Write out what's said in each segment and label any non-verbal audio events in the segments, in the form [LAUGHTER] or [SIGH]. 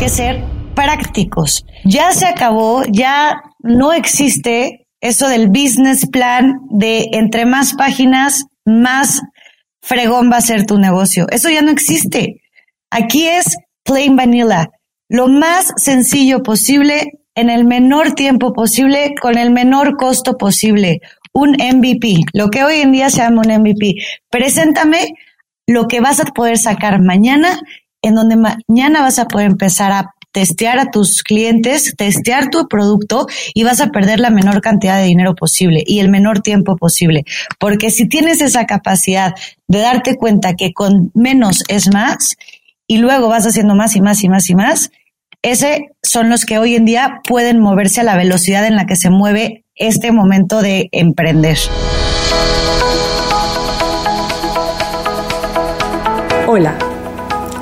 que ser prácticos. Ya se acabó, ya no existe eso del business plan de entre más páginas, más fregón va a ser tu negocio. Eso ya no existe. Aquí es plain vanilla, lo más sencillo posible en el menor tiempo posible, con el menor costo posible. Un MVP, lo que hoy en día se llama un MVP. Preséntame lo que vas a poder sacar mañana, en donde mañana vas a poder empezar a testear a tus clientes, testear tu producto y vas a perder la menor cantidad de dinero posible y el menor tiempo posible. Porque si tienes esa capacidad de darte cuenta que con menos es más y luego vas haciendo más y más y más y más, ese son los que hoy en día pueden moverse a la velocidad en la que se mueve este momento de emprender. Hola,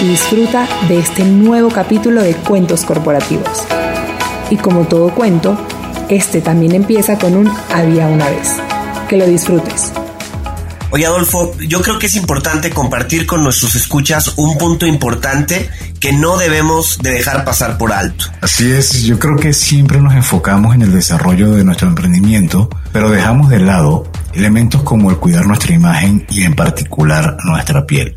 y disfruta de este nuevo capítulo de Cuentos Corporativos. Y como todo cuento, este también empieza con un había una vez. Que lo disfrutes. Oye Adolfo, yo creo que es importante compartir con nuestros escuchas un punto importante que no debemos de dejar pasar por alto. Así es, yo creo que siempre nos enfocamos en el desarrollo de nuestro emprendimiento, pero dejamos de lado elementos como el cuidar nuestra imagen y en particular nuestra piel.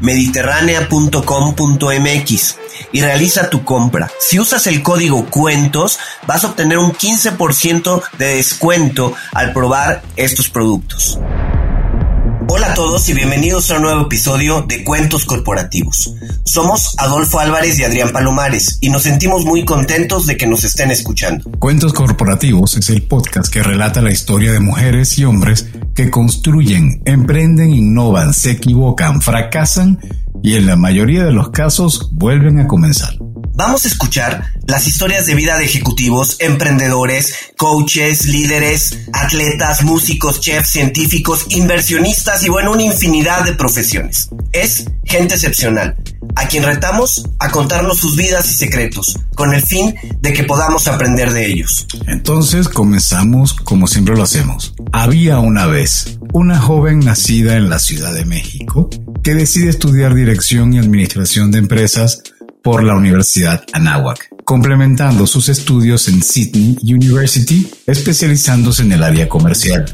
www.mediterránea.com.mx y realiza tu compra. Si usas el código cuentos, vas a obtener un 15% de descuento al probar estos productos. Hola a todos y bienvenidos a un nuevo episodio de Cuentos Corporativos. Somos Adolfo Álvarez y Adrián Palomares y nos sentimos muy contentos de que nos estén escuchando. Cuentos Corporativos es el podcast que relata la historia de mujeres y hombres que construyen, emprenden, innovan, se equivocan, fracasan y en la mayoría de los casos vuelven a comenzar. Vamos a escuchar las historias de vida de ejecutivos, emprendedores, coaches, líderes, atletas, músicos, chefs, científicos, inversionistas y bueno, una infinidad de profesiones. Es gente excepcional, a quien retamos a contarnos sus vidas y secretos, con el fin de que podamos aprender de ellos. Entonces comenzamos como siempre lo hacemos. Había una vez una joven nacida en la Ciudad de México que decide estudiar dirección y administración de empresas por la Universidad Anáhuac, complementando sus estudios en Sydney University, especializándose en el área comercial.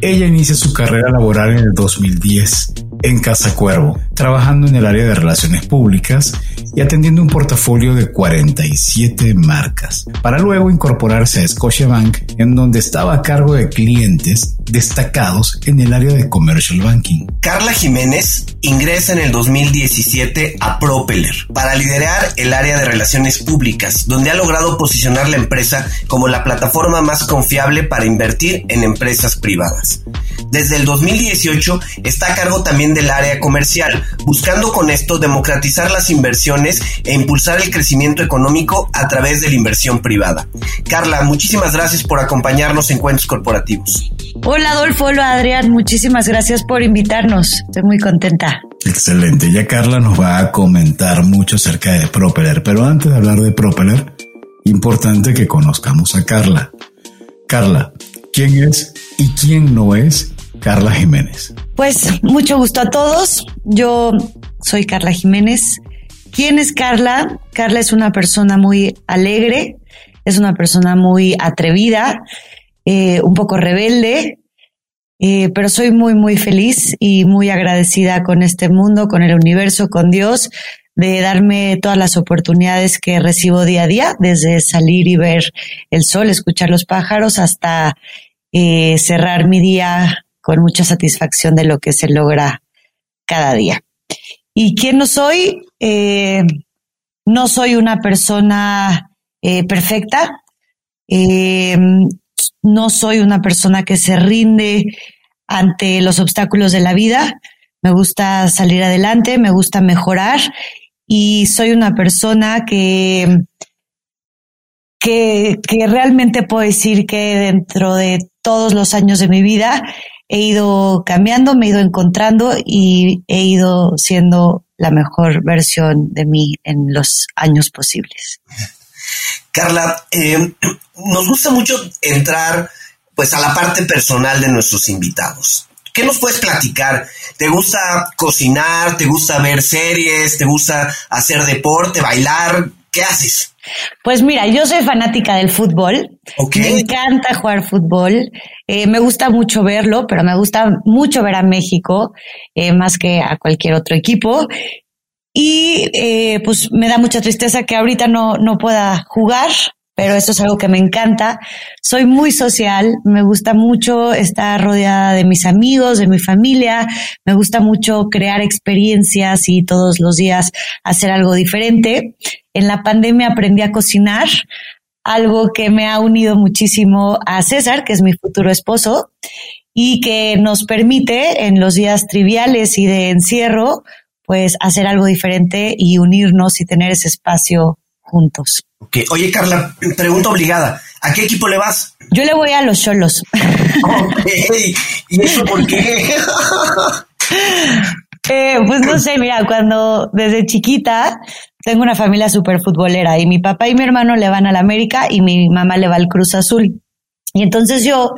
Ella inicia su carrera laboral en el 2010 en Casa Cuervo, trabajando en el área de relaciones públicas y atendiendo un portafolio de 47 marcas, para luego incorporarse a Scotiabank, en donde estaba a cargo de clientes destacados en el área de commercial banking. Carla Jiménez ingresa en el 2017 a Propeller para liderar el área de relaciones públicas, donde ha logrado posicionar la empresa como la plataforma más confiable para invertir en empresas privadas. Desde el 2018 está a cargo también del área comercial, buscando con esto democratizar las inversiones e impulsar el crecimiento económico a través de la inversión privada. Carla, muchísimas gracias por acompañarnos en Cuentos Corporativos. Hola Adolfo, hola Adrián, muchísimas gracias por invitarnos. Estoy muy contenta. Excelente, ya Carla nos va a comentar mucho acerca de Propeller, pero antes de hablar de Propeller, importante que conozcamos a Carla. Carla, ¿quién es y quién no es Carla Jiménez? Pues mucho gusto a todos. Yo soy Carla Jiménez, ¿Quién es Carla? Carla es una persona muy alegre, es una persona muy atrevida, eh, un poco rebelde, eh, pero soy muy, muy feliz y muy agradecida con este mundo, con el universo, con Dios, de darme todas las oportunidades que recibo día a día, desde salir y ver el sol, escuchar los pájaros, hasta eh, cerrar mi día con mucha satisfacción de lo que se logra cada día. ¿Y quién no soy? Eh, no soy una persona perfecta. no soy una persona que se rinde ante los obstáculos de la vida. Me gusta salir adelante, me gusta mejorar y soy una persona que, que, realmente puedo decir que dentro de todos los años de mi vida he ido cambiando, me he ido encontrando y he ido siendo la mejor versión de mí en los años posibles. Carla, eh, [CLEARS THROAT] nos gusta mucho entrar pues a la parte personal de nuestros invitados. ¿Qué nos puedes platicar? ¿Te gusta cocinar? ¿Te gusta ver series? ¿Te gusta hacer deporte, bailar? ¿Qué haces? Pues mira, yo soy fanática del fútbol. Me encanta jugar fútbol. Eh, me gusta mucho verlo, pero me gusta mucho ver a México eh, más que a cualquier otro equipo. Y eh, pues me da mucha tristeza que ahorita no, no pueda jugar, pero eso es algo que me encanta. Soy muy social, me gusta mucho estar rodeada de mis amigos, de mi familia, me gusta mucho crear experiencias y todos los días hacer algo diferente. En la pandemia aprendí a cocinar, algo que me ha unido muchísimo a César, que es mi futuro esposo, y que nos permite en los días triviales y de encierro, pues hacer algo diferente y unirnos y tener ese espacio juntos. Okay. Oye, Carla, pregunta obligada. ¿A qué equipo le vas? Yo le voy a los Cholos. [LAUGHS] ¿Y eso por qué? [LAUGHS] Eh, pues no sé, mira, cuando desde chiquita tengo una familia súper futbolera y mi papá y mi hermano le van al América y mi mamá le va al Cruz Azul. Y entonces yo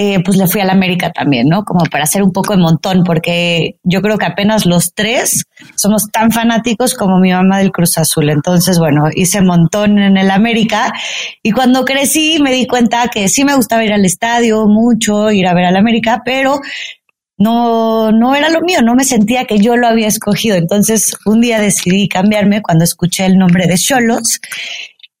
eh, pues le fui a la América también, ¿no? Como para hacer un poco de montón, porque yo creo que apenas los tres somos tan fanáticos como mi mamá del Cruz Azul. Entonces, bueno, hice montón en el América y cuando crecí me di cuenta que sí me gustaba ir al estadio mucho, ir a ver al América, pero no, no era lo mío, no me sentía que yo lo había escogido. Entonces, un día decidí cambiarme cuando escuché el nombre de Cholos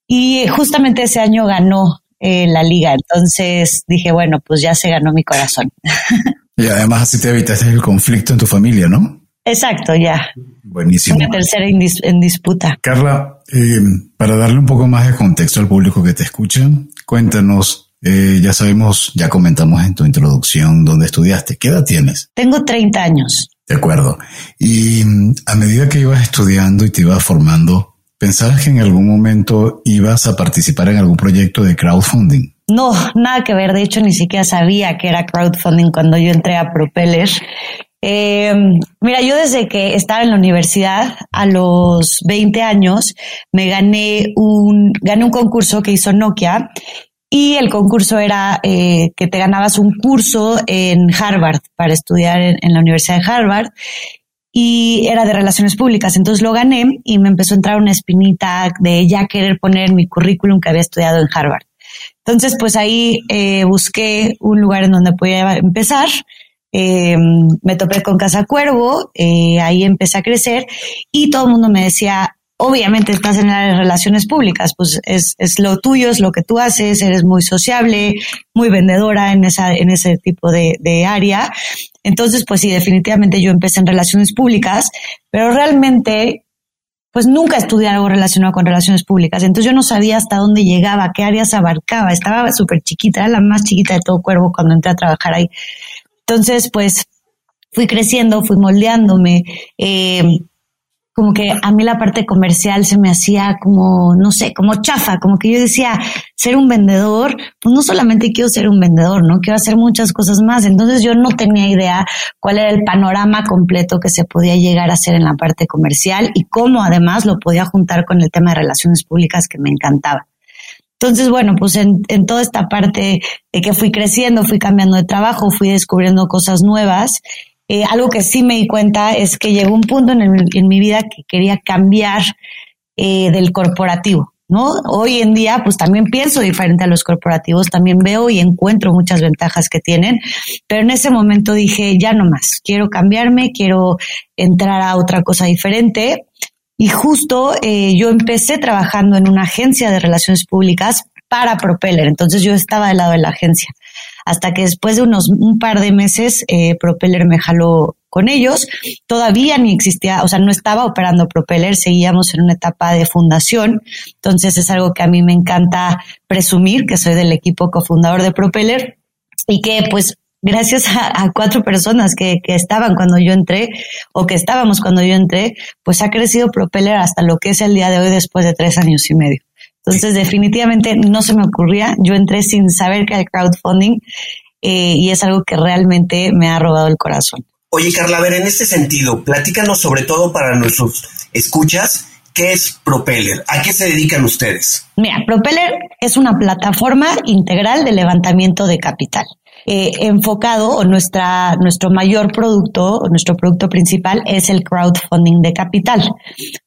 y justamente ese año ganó en la liga. Entonces dije, bueno, pues ya se ganó mi corazón. [LAUGHS] Y además así te evitaste el conflicto en tu familia, ¿no? Exacto, ya. Buenísimo. Una tercera en, disputa. Carla, eh, para darle un poco más de contexto al público que te escucha, cuéntanos, eh, ya sabemos, ya comentamos en tu introducción dónde estudiaste. ¿Qué edad tienes? Tengo 30 años. De acuerdo. Y mm, a medida que ibas estudiando y te ibas formando, ¿Pensabas que en algún momento ibas a participar en algún proyecto de crowdfunding? No, nada que ver. De hecho, ni siquiera sabía que era crowdfunding cuando yo entré a Propeller. Eh, mira, yo desde que estaba en la universidad, a los 20 años, me gané un, gané un concurso que hizo Nokia y el concurso era eh, que te ganabas un curso en Harvard para estudiar en, la Universidad de Harvard y era de relaciones públicas. Entonces lo gané y me empezó a entrar una espinita de ya querer poner mi currículum que había estudiado en Harvard. Entonces, pues ahí eh, busqué un lugar en donde podía empezar. Eh, me topé con Casa Cuervo, eh, ahí empecé a crecer y todo el mundo me decía, obviamente estás en las relaciones públicas, pues es, es, lo tuyo, es lo que tú haces, eres muy sociable, muy vendedora en esa, en ese tipo de, de área. Entonces, pues sí, definitivamente yo empecé en relaciones públicas, pero realmente, pues nunca estudié algo relacionado con relaciones públicas. Entonces yo no sabía hasta dónde llegaba, qué áreas abarcaba. Estaba súper chiquita, era la más chiquita de todo cuervo cuando entré a trabajar ahí. Entonces, pues fui creciendo, fui moldeándome. Eh, como que a mí la parte comercial se me hacía como, no sé, como chafa, como que yo decía, ser un vendedor, pues no solamente quiero ser un vendedor, ¿no? Quiero hacer muchas cosas más. Entonces yo no tenía idea cuál era el panorama completo que se podía llegar a hacer en la parte comercial y cómo además lo podía juntar con el tema de relaciones públicas que me encantaba. Entonces, bueno, pues en, en toda esta parte de que fui creciendo, fui cambiando de trabajo, fui descubriendo cosas nuevas eh, algo que sí me di cuenta es que llegó un punto en, mi vida que quería cambiar eh, del corporativo. ¿no? Hoy en día, pues también pienso diferente a los corporativos, también veo y encuentro muchas ventajas que tienen, pero en ese momento dije, ya no más, quiero cambiarme, quiero entrar a otra cosa diferente. Y justo eh, yo empecé trabajando en una agencia de relaciones públicas para Propeller, entonces yo estaba del lado de la agencia hasta que después de unos un par de meses eh, Propeller me jaló con ellos. Todavía ni existía, o sea, no estaba operando Propeller, seguíamos en una etapa de fundación. Entonces es algo que a mí me encanta presumir, que soy del equipo cofundador de Propeller y que pues gracias a, cuatro personas que, que, estaban cuando yo entré o que estábamos cuando yo entré, pues ha crecido Propeller hasta lo que es el día de hoy después de tres años y medio. Entonces, definitivamente no se me ocurría. Yo entré sin saber que hay crowdfunding eh, y es algo que realmente me ha robado el corazón. Oye, Carla, a ver, en este sentido, platícanos sobre todo para nuestros escuchas, ¿qué es Propeller? ¿A qué se dedican ustedes? Mira, Propeller es una plataforma integral de levantamiento de capital. Eh, enfocado o nuestra, nuestro mayor producto, nuestro producto principal es el crowdfunding de capital.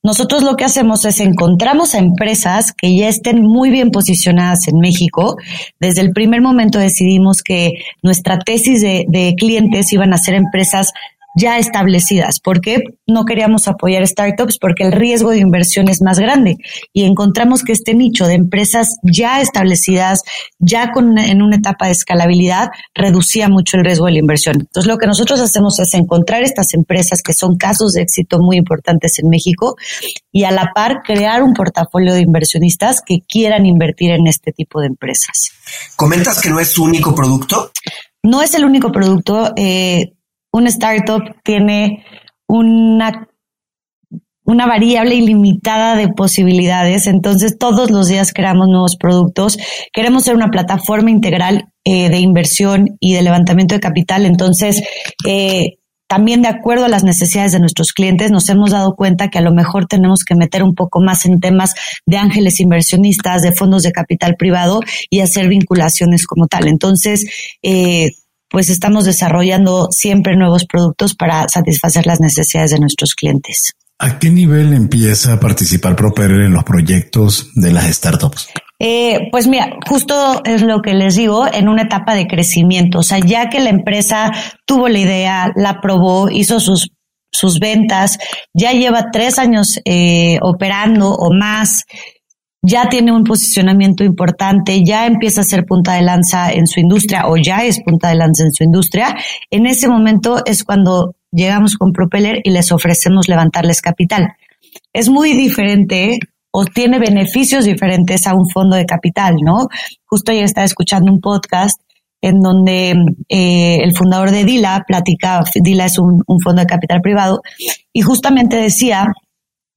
Nosotros lo que hacemos es encontramos a empresas que ya estén muy bien posicionadas en México. Desde el primer momento decidimos que nuestra tesis de, de clientes iban a ser empresas ya establecidas. ¿Por qué no queríamos apoyar startups? Porque el riesgo de inversión es más grande y encontramos que este nicho de empresas ya establecidas, ya con, en una etapa de escalabilidad, reducía mucho el riesgo de la inversión. Entonces, lo que nosotros hacemos es encontrar estas empresas que son casos de éxito muy importantes en México y a la par crear un portafolio de inversionistas que quieran invertir en este tipo de empresas. ¿Comentas que no es su único producto? No es el único producto. Eh, un startup tiene una, una variable ilimitada de posibilidades, entonces todos los días creamos nuevos productos. Queremos ser una plataforma integral eh, de inversión y de levantamiento de capital, entonces eh, también de acuerdo a las necesidades de nuestros clientes, nos hemos dado cuenta que a lo mejor tenemos que meter un poco más en temas de ángeles inversionistas, de fondos de capital privado y hacer vinculaciones como tal. Entonces, eh, pues estamos desarrollando siempre nuevos productos para satisfacer las necesidades de nuestros clientes. ¿A qué nivel empieza a participar Propeller en los proyectos de las startups? Eh, pues mira, justo es lo que les digo, en una etapa de crecimiento. O sea, ya que la empresa tuvo la idea, la probó, hizo sus, sus ventas, ya lleva tres años eh, operando o más, ya tiene un posicionamiento importante, ya empieza a ser punta de lanza en su industria o ya es punta de lanza en su industria, en ese momento es cuando llegamos con Propeller y les ofrecemos levantarles capital. Es muy diferente o tiene beneficios diferentes a un fondo de capital, ¿no? Justo ayer estaba escuchando un podcast en donde eh, el fundador de Dila platicaba, Dila es un fondo de capital privado, y justamente decía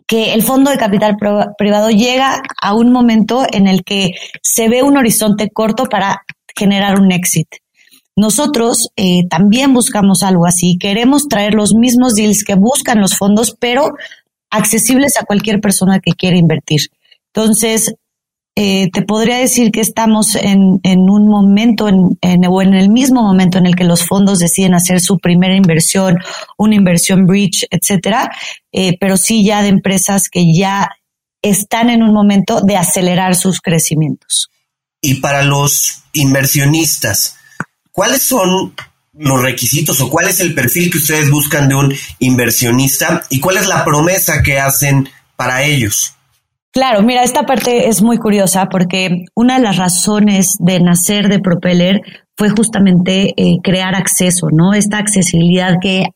que el fondo de capital privado llega a un momento en el que se ve un horizonte corto para generar un éxito. Nosotros eh, también buscamos algo así. Queremos traer los mismos deals que buscan los fondos, pero accesibles a cualquier persona que quiera invertir. Entonces, eh, te podría decir que estamos en, un momento en, en, o en el mismo momento en el que los fondos deciden hacer su primera inversión, una inversión bridge, etcétera, eh, pero sí ya de empresas que ya están en un momento de acelerar sus crecimientos. Y para los inversionistas, ¿cuáles son los requisitos o cuál es el perfil que ustedes buscan de un inversionista y cuál es la promesa que hacen para ellos? Claro, mira, esta parte es muy curiosa porque una de las razones de nacer de Propeller fue justamente eh, crear acceso, ¿no? Esta accesibilidad que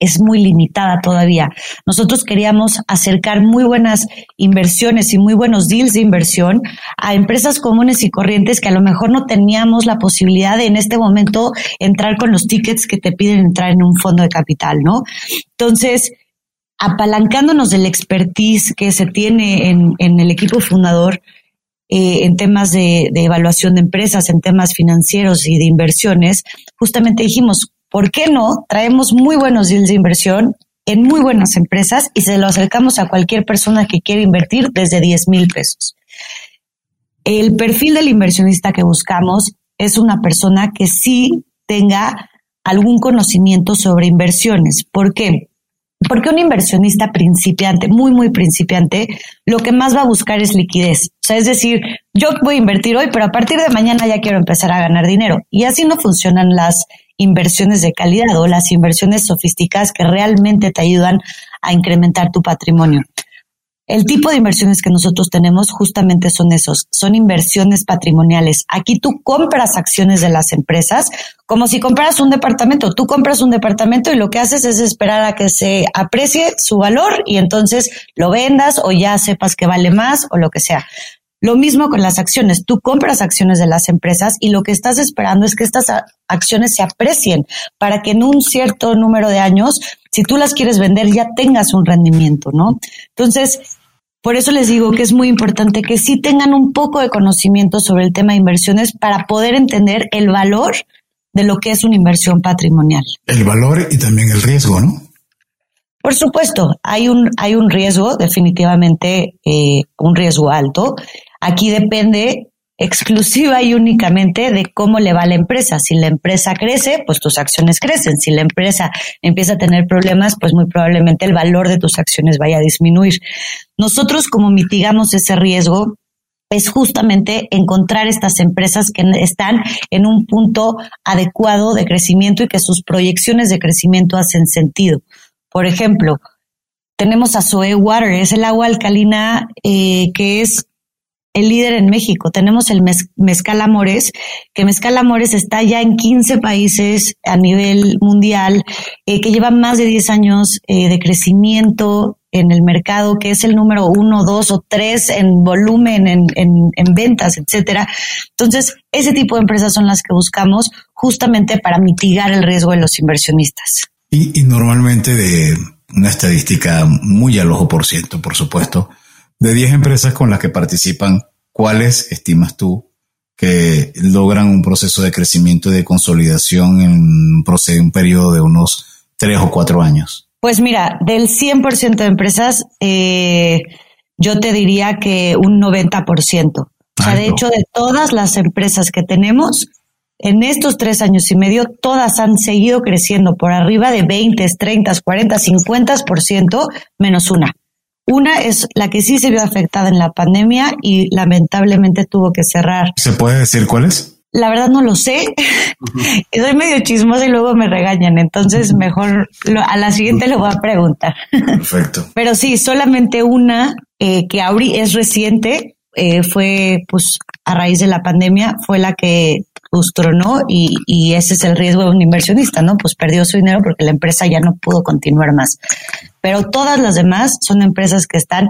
es muy limitada todavía. Nosotros queríamos acercar muy buenas inversiones y muy buenos deals de inversión a empresas comunes y corrientes que a lo mejor no teníamos la posibilidad de en este momento entrar con los tickets que te piden entrar en un fondo de capital, ¿no? Entonces, apalancándonos del expertise que se tiene en, el equipo fundador eh, en temas de, evaluación de empresas, en temas financieros y de inversiones, justamente dijimos, ¿por qué no traemos muy buenos deals de inversión en muy buenas empresas y se lo acercamos a cualquier persona que quiera invertir desde 10 mil pesos? El perfil del inversionista que buscamos es una persona que sí tenga algún conocimiento sobre inversiones. ¿Por qué? Porque un inversionista principiante, muy, muy principiante, lo que más va a buscar es liquidez. O sea, es decir, yo voy a invertir hoy, pero a partir de mañana ya quiero empezar a ganar dinero. Y así no funcionan las inversiones de calidad o las inversiones sofisticadas que realmente te ayudan a incrementar tu patrimonio. El tipo de inversiones que nosotros tenemos justamente son esos, son inversiones patrimoniales. Aquí tú compras acciones de las empresas como si compraras un departamento. Tú compras un departamento y lo que haces es esperar a que se aprecie su valor y entonces lo vendas o ya sepas que vale más o lo que sea. Lo mismo con las acciones. Tú compras acciones de las empresas y lo que estás esperando es que estas acciones se aprecien para que en un cierto número de años, si tú las quieres vender, ya tengas un rendimiento, ¿no? Entonces, por eso les digo que es muy importante que sí tengan un poco de conocimiento sobre el tema de inversiones para poder entender el valor de lo que es una inversión patrimonial. El valor y también el riesgo, ¿no? Por supuesto, hay un, hay un riesgo, definitivamente eh, un riesgo alto. Aquí depende exclusiva y únicamente de cómo le va la empresa. Si la empresa crece, pues tus acciones crecen. Si la empresa empieza a tener problemas, pues muy probablemente el valor de tus acciones vaya a disminuir. Nosotros como mitigamos ese riesgo es justamente encontrar estas empresas que están en un punto adecuado de crecimiento y que sus proyecciones de crecimiento hacen sentido. Por ejemplo, tenemos a Zoe Water, es el agua alcalina eh, que es el líder en México. Tenemos el Mezcal Amores, que Mezcal Amores está ya en 15 países a nivel mundial, eh, que lleva más de 10 años eh, de crecimiento en el mercado, que es el número uno, dos o tres en volumen, en, en, en ventas, etcétera. Entonces, ese tipo de empresas son las que buscamos justamente para mitigar el riesgo de los inversionistas. Y, y normalmente de una estadística muy al ojo por ciento, por supuesto, de 10 empresas con las que participan, ¿cuáles estimas tú que logran un proceso de crecimiento y de consolidación en un, periodo de unos 3 o 4 años? Pues mira, del 100% de empresas, eh, yo te diría que un 90%. O sea, de hecho, de todas las empresas que tenemos, en estos tres años y medio, todas han seguido creciendo por arriba de 20, 30, 40, 50%, menos una. Una es la que sí se vio afectada en la pandemia y lamentablemente tuvo que cerrar. ¿Se puede decir cuál es? La verdad no lo sé. Soy [LAUGHS] medio chismosa y luego me regañan, entonces mejor a la siguiente le voy a preguntar. Perfecto. [LAUGHS] Pero sí, solamente una eh, que ahora es reciente, eh, fue pues a raíz de la pandemia, fue la que pues tronó y, y ese es el riesgo de un inversionista, ¿no? Pues perdió su dinero porque la empresa ya no pudo continuar más pero todas las demás son empresas que están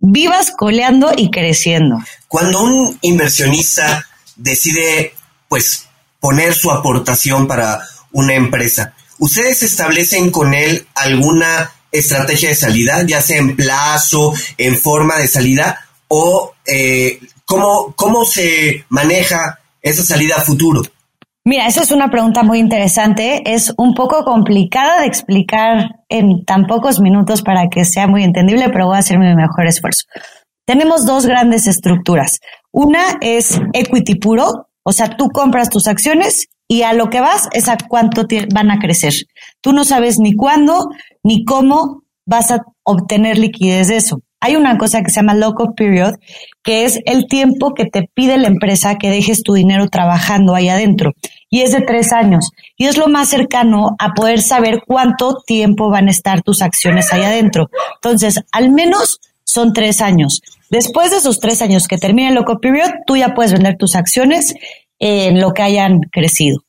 vivas, coleando y creciendo. Cuando un inversionista decide, pues, poner su aportación para una empresa, ¿ustedes establecen con él alguna estrategia de salida, ya sea en plazo, en forma de salida, o eh, ¿cómo, cómo se maneja esa salida a futuro? Mira, esa es una pregunta muy interesante. Es un poco complicada de explicar en tan pocos minutos para que sea muy entendible, pero voy a hacer mi mejor esfuerzo. Tenemos dos grandes estructuras. Una es equity puro, o sea, tú compras tus acciones y a lo que vas es a cuánto van a crecer. Tú no sabes ni cuándo ni cómo vas a obtener liquidez de eso hay una cosa que se llama lock period, que es el tiempo que te pide la empresa que dejes tu dinero trabajando ahí adentro. Y es de tres años. Y es lo más cercano a poder saber cuánto tiempo van a estar tus acciones ahí adentro. Entonces, al menos son tres años. Después de esos tres años que termine el lock period, tú ya puedes vender tus acciones en lo que hayan crecido.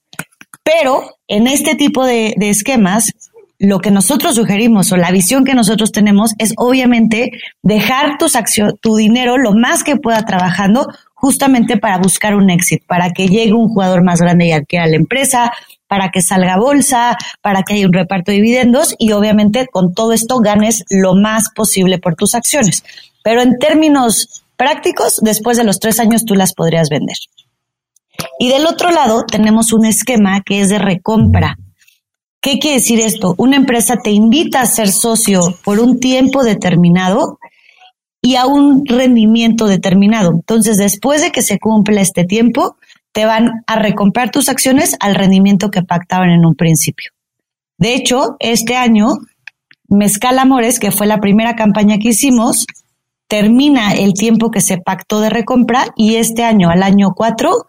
Pero en este tipo de, de esquemas, lo que nosotros sugerimos o la visión que nosotros tenemos es obviamente dejar tus tu dinero lo más que pueda trabajando justamente para buscar un éxito, para que llegue un jugador más grande y adquiera la empresa, para que salga bolsa, para que haya un reparto de dividendos y obviamente con todo esto ganes lo más posible por tus acciones. Pero en términos prácticos, después de los tres años tú las podrías vender. Y del otro lado tenemos un esquema que es de recompra. ¿Qué quiere decir esto? Una empresa te invita a ser socio por un tiempo determinado y a un rendimiento determinado. Entonces, después de que se cumpla este tiempo, te van a recomprar tus acciones al rendimiento que pactaban en un principio. De hecho, este año, Mezcal Amores, que fue la primera campaña que hicimos, termina el tiempo que se pactó de recompra y este año, al año 4,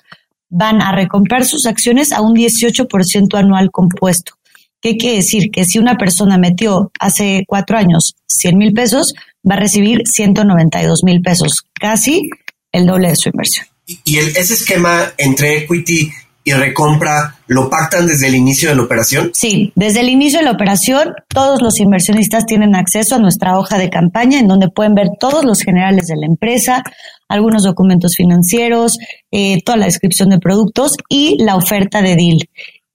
van a recomprar sus acciones a un 18% anual compuesto. ¿Qué quiere decir? Que si una persona metió hace cuatro años 100 mil pesos, va a recibir 192 mil pesos, casi el doble de su inversión. ¿Y ese esquema entre equity y recompra lo pactan desde el inicio de la operación? Sí, desde el inicio de la operación todos los inversionistas tienen acceso a nuestra hoja de campaña en donde pueden ver todos los generales de la empresa, algunos documentos financieros, eh, toda la descripción de productos y la oferta de deal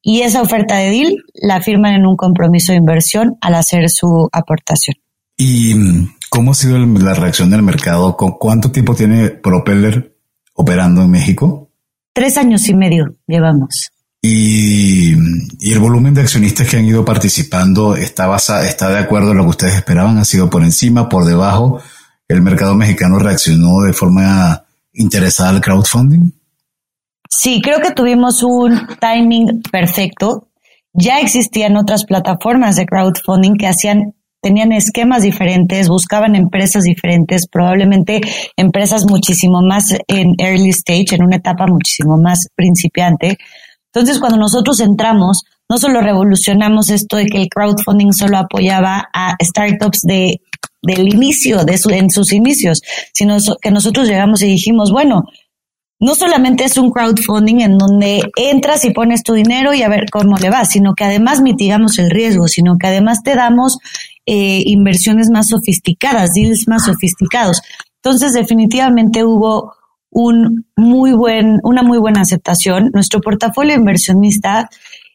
y esa oferta de deal la firman en un compromiso de inversión al hacer su aportación. ¿Y mm, cómo ha sido la reacción del mercado? ¿Con cuánto tiempo tiene Propeller operando en México? Tres años y medio llevamos. Y, y, el volumen de accionistas que han ido participando está, está de acuerdo a lo que ustedes esperaban, ha sido por encima, por debajo. ¿El mercado mexicano reaccionó de forma interesada al crowdfunding? Sí, creo que tuvimos un timing perfecto. Ya existían otras plataformas de crowdfunding que hacían tenían esquemas diferentes, buscaban empresas diferentes, probablemente empresas muchísimo más en early stage, en una etapa muchísimo más principiante. Entonces, cuando nosotros entramos, no solo revolucionamos esto de que el crowdfunding solo apoyaba a startups de, del inicio, de su, en sus inicios, sino que nosotros llegamos y dijimos, bueno, no solamente es un crowdfunding en donde entras y pones tu dinero y a ver cómo le va, sino que además mitigamos el riesgo, sino que además te damos eh, inversiones más sofisticadas, deals más sofisticados. Entonces, definitivamente hubo un muy buen, una muy buena aceptación. Nuestro portafolio inversionista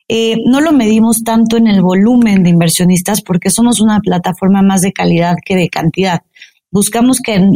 eh, no lo medimos tanto en el volumen de inversionistas porque somos una plataforma más de calidad que de cantidad. Buscamos que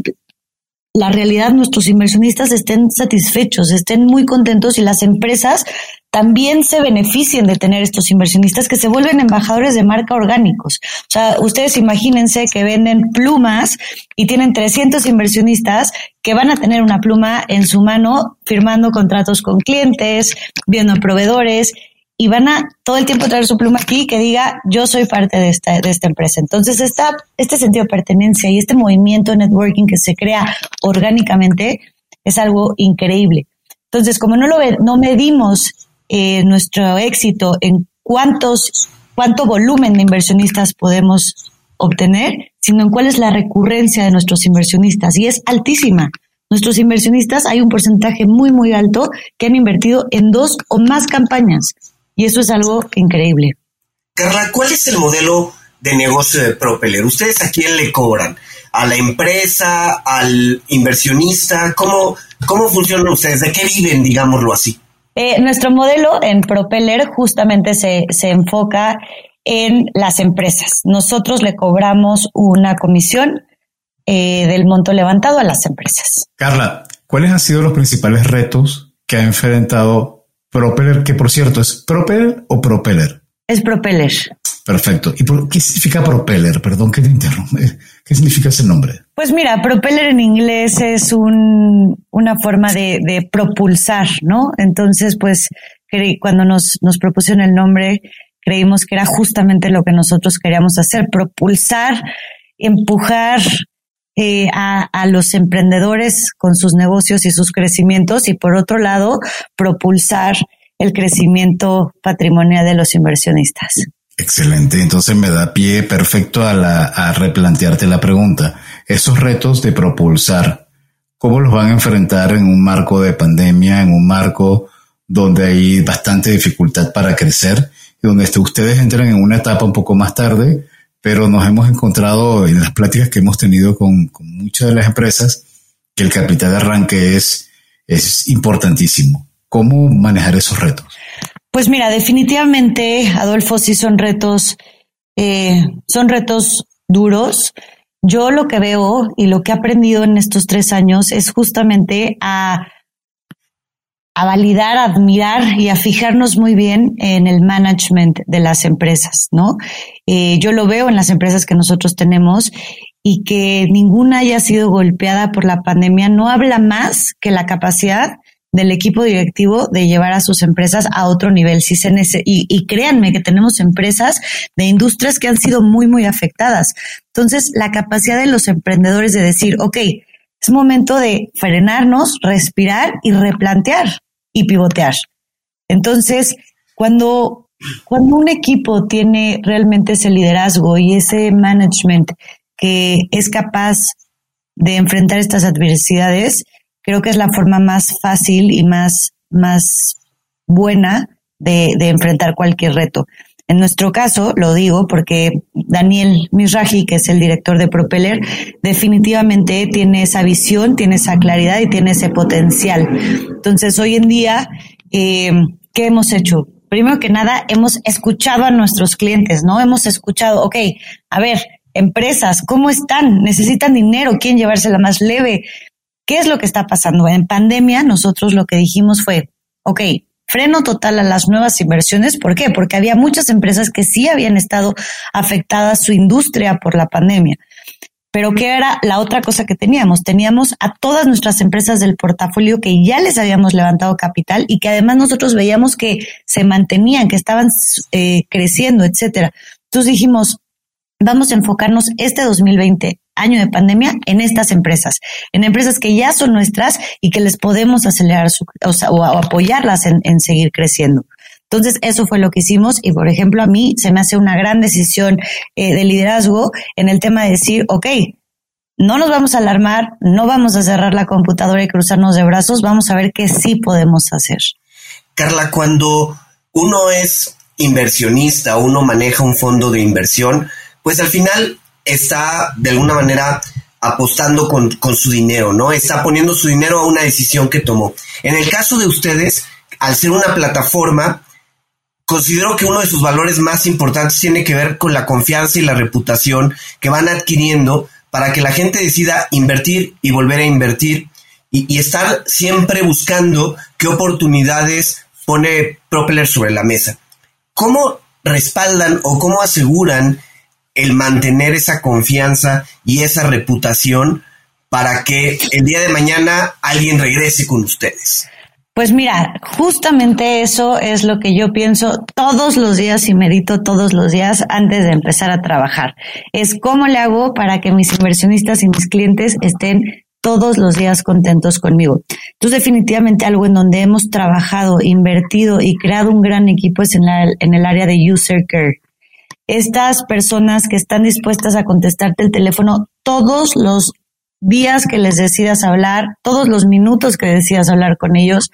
la realidad nuestros inversionistas estén satisfechos, estén muy contentos y las empresas también se beneficien de tener estos inversionistas que se vuelven embajadores de marca orgánicos. O sea, ustedes imagínense que venden plumas y tienen 300 inversionistas que van a tener una pluma en su mano firmando contratos con clientes, viendo proveedores y van a todo el tiempo traer su pluma aquí que diga yo soy parte de esta, de esta empresa. Entonces, esta, este sentido de pertenencia y este movimiento de networking que se crea orgánicamente es algo increíble. Entonces, como no lo no medimos eh, nuestro éxito en cuántos, cuánto volumen de inversionistas podemos obtener, sino en cuál es la recurrencia de nuestros inversionistas. Y es altísima. Nuestros inversionistas hay un porcentaje muy, muy alto que han invertido en dos o más campañas. Y eso es algo increíble. Carla, ¿cuál es el modelo de negocio de Propeller? ¿Ustedes a quién le cobran? ¿A la empresa? ¿Al inversionista? ¿Cómo, cómo funcionan ustedes? ¿De qué viven, digámoslo así? Eh, nuestro modelo en Propeller justamente se, se enfoca en las empresas. Nosotros le cobramos una comisión eh, del monto levantado a las empresas. Carla, ¿cuáles han sido los principales retos que ha enfrentado Propeller, que por cierto, ¿es Propeller o Propeller? Es Propeller. Perfecto. ¿Y por, qué significa Propeller? Perdón que te interrumpe. ¿Qué significa ese nombre? Pues mira, Propeller en inglés es un, una forma de, de, propulsar, ¿no? Entonces, pues cuando nos, nos propusieron el nombre, creímos que era justamente lo que nosotros queríamos hacer, propulsar, empujar eh, a, a, los emprendedores con sus negocios y sus crecimientos y por otro lado propulsar el crecimiento patrimonial de los inversionistas. Excelente, entonces me da pie perfecto a, la, a replantearte la pregunta. Esos retos de propulsar, ¿cómo los van a enfrentar en un marco de pandemia, en un marco donde hay bastante dificultad para crecer y donde ustedes entran en una etapa un poco más tarde pero nos hemos encontrado en las pláticas que hemos tenido con, muchas de las empresas que el capital de arranque es, es importantísimo. ¿Cómo manejar esos retos? Pues mira, definitivamente, Adolfo, sí son retos, eh, son retos duros. Yo lo que veo y lo que he aprendido en estos tres años es justamente a a validar, a admirar y a fijarnos muy bien en el management de las empresas, ¿no? Eh, yo lo veo en las empresas que nosotros tenemos y que ninguna haya sido golpeada por la pandemia no habla más que la capacidad del equipo directivo de llevar a sus empresas a otro nivel. Si se y, y créanme que tenemos empresas de industrias que han sido muy, muy afectadas. Entonces, la capacidad de los emprendedores de decir, ok, es momento de frenarnos, respirar y replantear y pivotear. Entonces, cuando, cuando un equipo tiene realmente ese liderazgo y ese management que es capaz de enfrentar estas adversidades, creo que es la forma más fácil y más, más buena de, de enfrentar cualquier reto. En nuestro caso, lo digo porque Daniel Misraji, que es el director de Propeller, definitivamente tiene esa visión, tiene esa claridad y tiene ese potencial. Entonces, hoy en día, eh, ¿qué hemos hecho? Primero que nada, hemos escuchado a nuestros clientes, ¿no? Hemos escuchado, ok, a ver, empresas, ¿cómo están? ¿Necesitan dinero? ¿Quieren llevársela más leve? ¿Qué es lo que está pasando? En pandemia, nosotros lo que dijimos fue, ok, freno total a las nuevas inversiones. ¿Por qué? Porque había muchas empresas que sí habían estado afectadas su industria por la pandemia. Pero ¿qué era la otra cosa que teníamos? Teníamos a todas nuestras empresas del portafolio que ya les habíamos levantado capital y que además nosotros veíamos que se mantenían, que estaban eh, creciendo, etcétera. Entonces dijimos, vamos a enfocarnos este 2020 año de pandemia en estas empresas, en empresas que ya son nuestras y que les podemos acelerar su, o, apoyarlas en, seguir creciendo. Entonces, eso fue lo que hicimos y, por ejemplo, a mí se me hace una gran decisión eh, de liderazgo en el tema de decir, ok, no nos vamos a alarmar, no vamos a cerrar la computadora y cruzarnos de brazos, vamos a ver qué sí podemos hacer. Carla, cuando uno es inversionista, uno maneja un fondo de inversión, pues al final está de alguna manera apostando con, su dinero, ¿no? Está poniendo su dinero a una decisión que tomó. En el caso de ustedes, al ser una plataforma, considero que uno de sus valores más importantes tiene que ver con la confianza y la reputación que van adquiriendo para que la gente decida invertir y volver a invertir y, y estar siempre buscando qué oportunidades pone Propeller sobre la mesa. ¿Cómo respaldan o cómo aseguran el mantener esa confianza y esa reputación para que el día de mañana alguien regrese con ustedes? Pues mira, justamente eso es lo que yo pienso todos los días y medito todos los días antes de empezar a trabajar. Es cómo le hago para que mis inversionistas y mis clientes estén todos los días contentos conmigo. Entonces, definitivamente algo en donde hemos trabajado, invertido y creado un gran equipo es en, la, en el área de user care estas personas que están dispuestas a contestarte el teléfono todos los días que les decidas hablar, todos los minutos que decidas hablar con ellos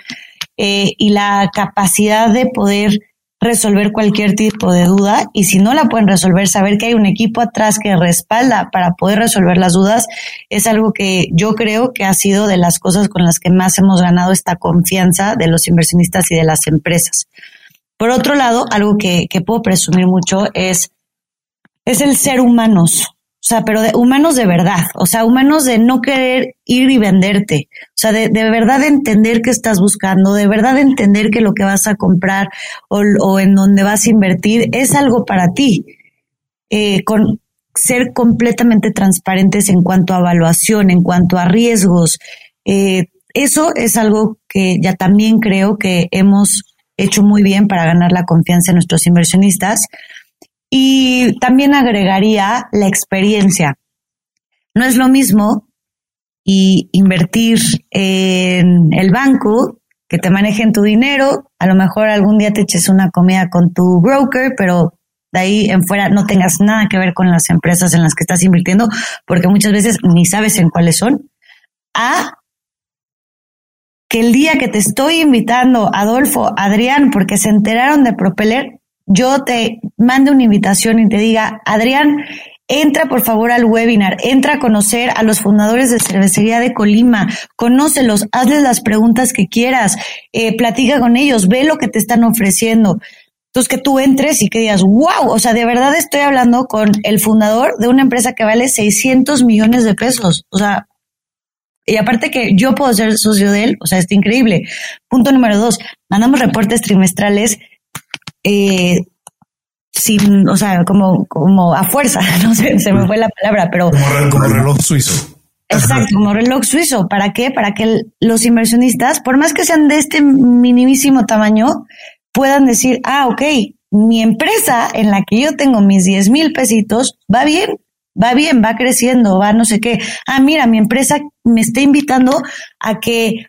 eh, y la capacidad de poder resolver cualquier tipo de duda y si no la pueden resolver, saber que hay un equipo atrás que respalda para poder resolver las dudas es algo que yo creo que ha sido de las cosas con las que más hemos ganado esta confianza de los inversionistas y de las empresas. Por otro lado, algo que, puedo presumir mucho es, es el ser humanos. O sea, pero de humanos de verdad, o sea, humanos de no querer ir y venderte, o sea, de, de verdad entender qué estás buscando, de verdad entender que lo que vas a comprar o, o en donde vas a invertir es algo para ti. Eh, con ser completamente transparentes en cuanto a evaluación, en cuanto a riesgos. Eh, eso es algo que ya también creo que hemos hecho muy bien para ganar la confianza de nuestros inversionistas. Y también agregaría la experiencia. No es lo mismo y invertir en el banco, que te manejen tu dinero, a lo mejor algún día te eches una comida con tu broker, pero de ahí en fuera no tengas nada que ver con las empresas en las que estás invirtiendo, porque muchas veces ni sabes en cuáles son, a que el día que te estoy invitando, Adolfo, Adrián, porque se enteraron de Propeller, yo te mande una invitación y te diga, Adrián, entra por favor al webinar, entra a conocer a los fundadores de Cervecería de Colima, conócelos, hazles las preguntas que quieras, eh, platica con ellos, ve lo que te están ofreciendo. Entonces que tú entres y que digas, wow, o sea, de verdad estoy hablando con el fundador de una empresa que vale 600 millones de pesos. O sea, y aparte que yo puedo ser socio de él, o sea, está increíble. Punto número dos, mandamos reportes trimestrales eh, sin, o sea, como, como a fuerza, [LAUGHS] no sé, se me fue la palabra, pero... Como, reloj suizo. Exacto, como reloj suizo. ¿Para qué? Para que los inversionistas, por más que sean de este minimísimo tamaño, puedan decir, ah, ok, mi empresa en la que yo tengo mis 10 mil pesitos va bien, va bien, va creciendo, va no sé qué. Ah, mira, mi empresa me está invitando a que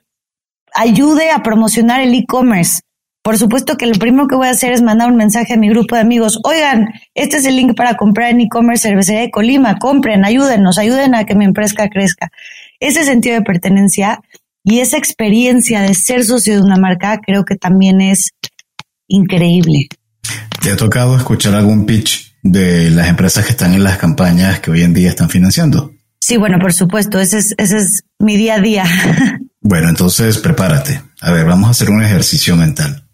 ayude a promocionar el e-commerce. Por supuesto que lo primero que voy a hacer es mandar un mensaje a mi grupo de amigos. Oigan, este es el link para comprar en e-commerce cervecería de Colima. Compren, ayúdennos, ayuden a que mi empresa crezca. Ese sentido de pertenencia y esa experiencia de ser socio de una marca creo que también es increíble. ¿Te ha tocado escuchar algún pitch de las empresas que están en las campañas que hoy en día están financiando? Sí, bueno, por supuesto, ese es, ese es mi día a día. [LAUGHS] Bueno, entonces prepárate. A ver, vamos a hacer un ejercicio mental.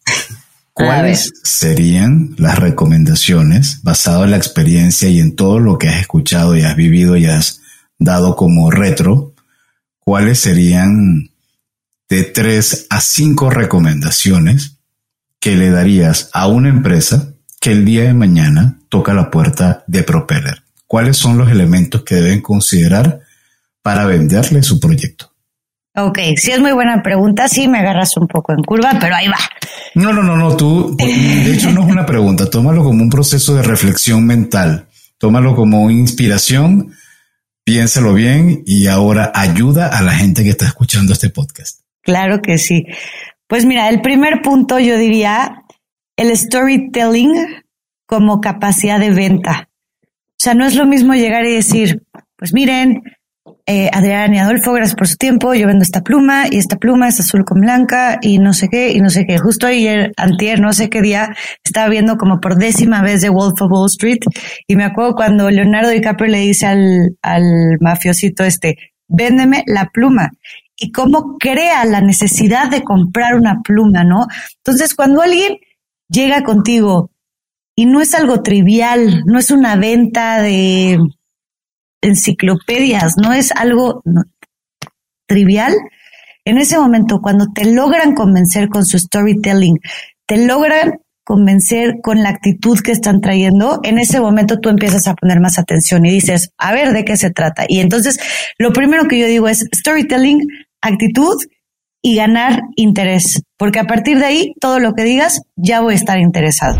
¿Cuáles serían las recomendaciones basado en la experiencia y en todo lo que has escuchado y has vivido y has dado como retro? ¿Cuáles serían de tres a cinco recomendaciones que le darías a una empresa que el día de mañana toca la puerta de Propeller? ¿Cuáles son los elementos que deben considerar para venderle su proyecto? Ok, sí es muy buena pregunta, sí me agarras un poco en curva, pero ahí va. No, no, no, no, tú, de hecho no es una pregunta, tómalo como un proceso de reflexión mental, tómalo como inspiración, piénsalo bien y ahora ayuda a la gente que está escuchando este podcast. Claro que sí. Pues mira, el primer punto yo diría el storytelling como capacidad de venta. O sea, no es lo mismo llegar y decir, pues miren, eh, Adrián y Adolfo, gracias por su tiempo, yo vendo esta pluma y esta pluma es azul con blanca y no sé qué y no sé qué. Justo ayer, antier, no sé qué día, estaba viendo como por décima vez de Wolf of Wall Street y me acuerdo cuando Leonardo DiCaprio le dice al, al mafiosito este, véndeme la pluma y cómo crea la necesidad de comprar una pluma, ¿no? Entonces, cuando alguien llega contigo y no es algo trivial, no es una venta de enciclopedias, no es algo trivial, en ese momento, cuando te logran convencer con su storytelling, te logran convencer con la actitud que están trayendo, en ese momento tú empiezas a poner más atención y dices, a ver, ¿de qué se trata? Y entonces, lo primero que yo digo es storytelling, actitud y ganar interés, porque a partir de ahí, todo lo que digas, ya voy a estar interesado.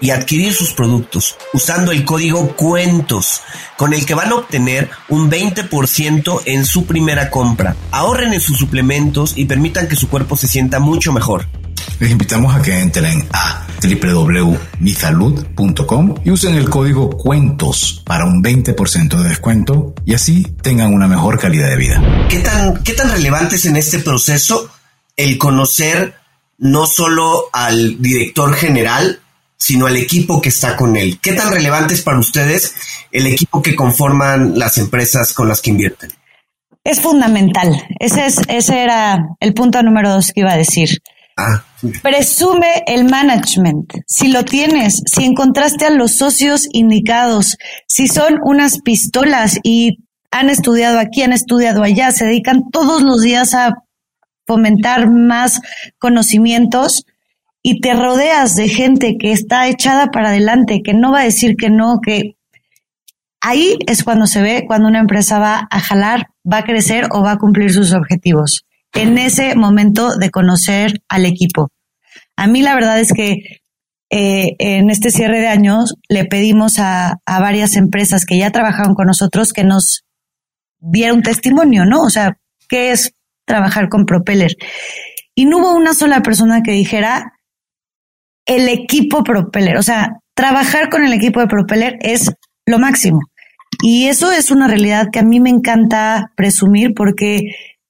y adquirir sus productos usando el código cuentos con el que van a obtener un 20% en su primera compra. Ahorren en sus suplementos y permitan que su cuerpo se sienta mucho mejor. Les invitamos a que entren a www.misalud.com y usen el código cuentos para un 20% de descuento y así tengan una mejor calidad de vida. ¿Qué tan, qué tan relevante es en este proceso el conocer no solo al director general, sino al equipo que está con él. ¿Qué tan relevante es para ustedes el equipo que conforman las empresas con las que invierten? Es fundamental. Ese, es, ese era el punto número dos que iba a decir. Ah, Presume el management. Si lo tienes, si encontraste a los socios indicados, si son unas pistolas y han estudiado aquí, han estudiado allá, se dedican todos los días a fomentar más conocimientos, y te rodeas de gente que está echada para adelante, que no va a decir que no, que ahí es cuando se ve cuando una empresa va a jalar, va a crecer o va a cumplir sus objetivos. En ese momento de conocer al equipo. A mí la verdad es que eh, en este cierre de años le pedimos a, a varias empresas que ya trabajaron con nosotros que nos dieran un testimonio, ¿no? O sea, ¿qué es trabajar con Propeller? Y no hubo una sola persona que dijera el equipo Propeller. O sea, trabajar con el equipo de Propeller es lo máximo. Y eso es una realidad que a mí me encanta presumir porque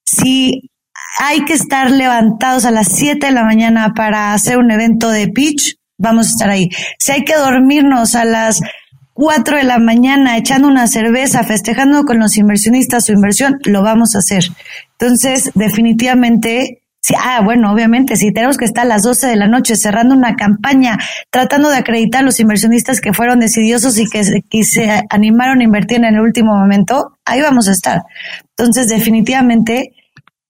si hay que estar levantados a las 7 de la mañana para hacer un evento de pitch, vamos a estar ahí. Si hay que dormirnos a las 4 de la mañana echando una cerveza, festejando con los inversionistas su inversión, lo vamos a hacer. Entonces, definitivamente, sí, ah, bueno, obviamente, si tenemos que estar a las 12 de la noche cerrando una campaña, tratando de acreditar a los inversionistas que fueron decidiosos y que, que se animaron a invertir en el último momento, ahí vamos a estar. Entonces, definitivamente,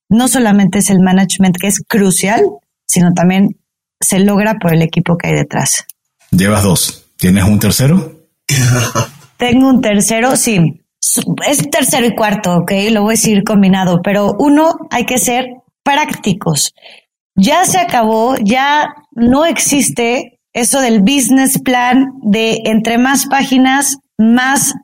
no solamente es el management que es crucial, sino también se logra por el equipo que hay detrás. Llevas dos. ¿Tienes un tercero? [LAUGHS] Tengo un tercero, sí. Es tercero y cuarto, ok, lo voy a decir combinado, pero uno hay que ser prácticos. Ya se acabó, ya no existe eso del business plan de entre más páginas, más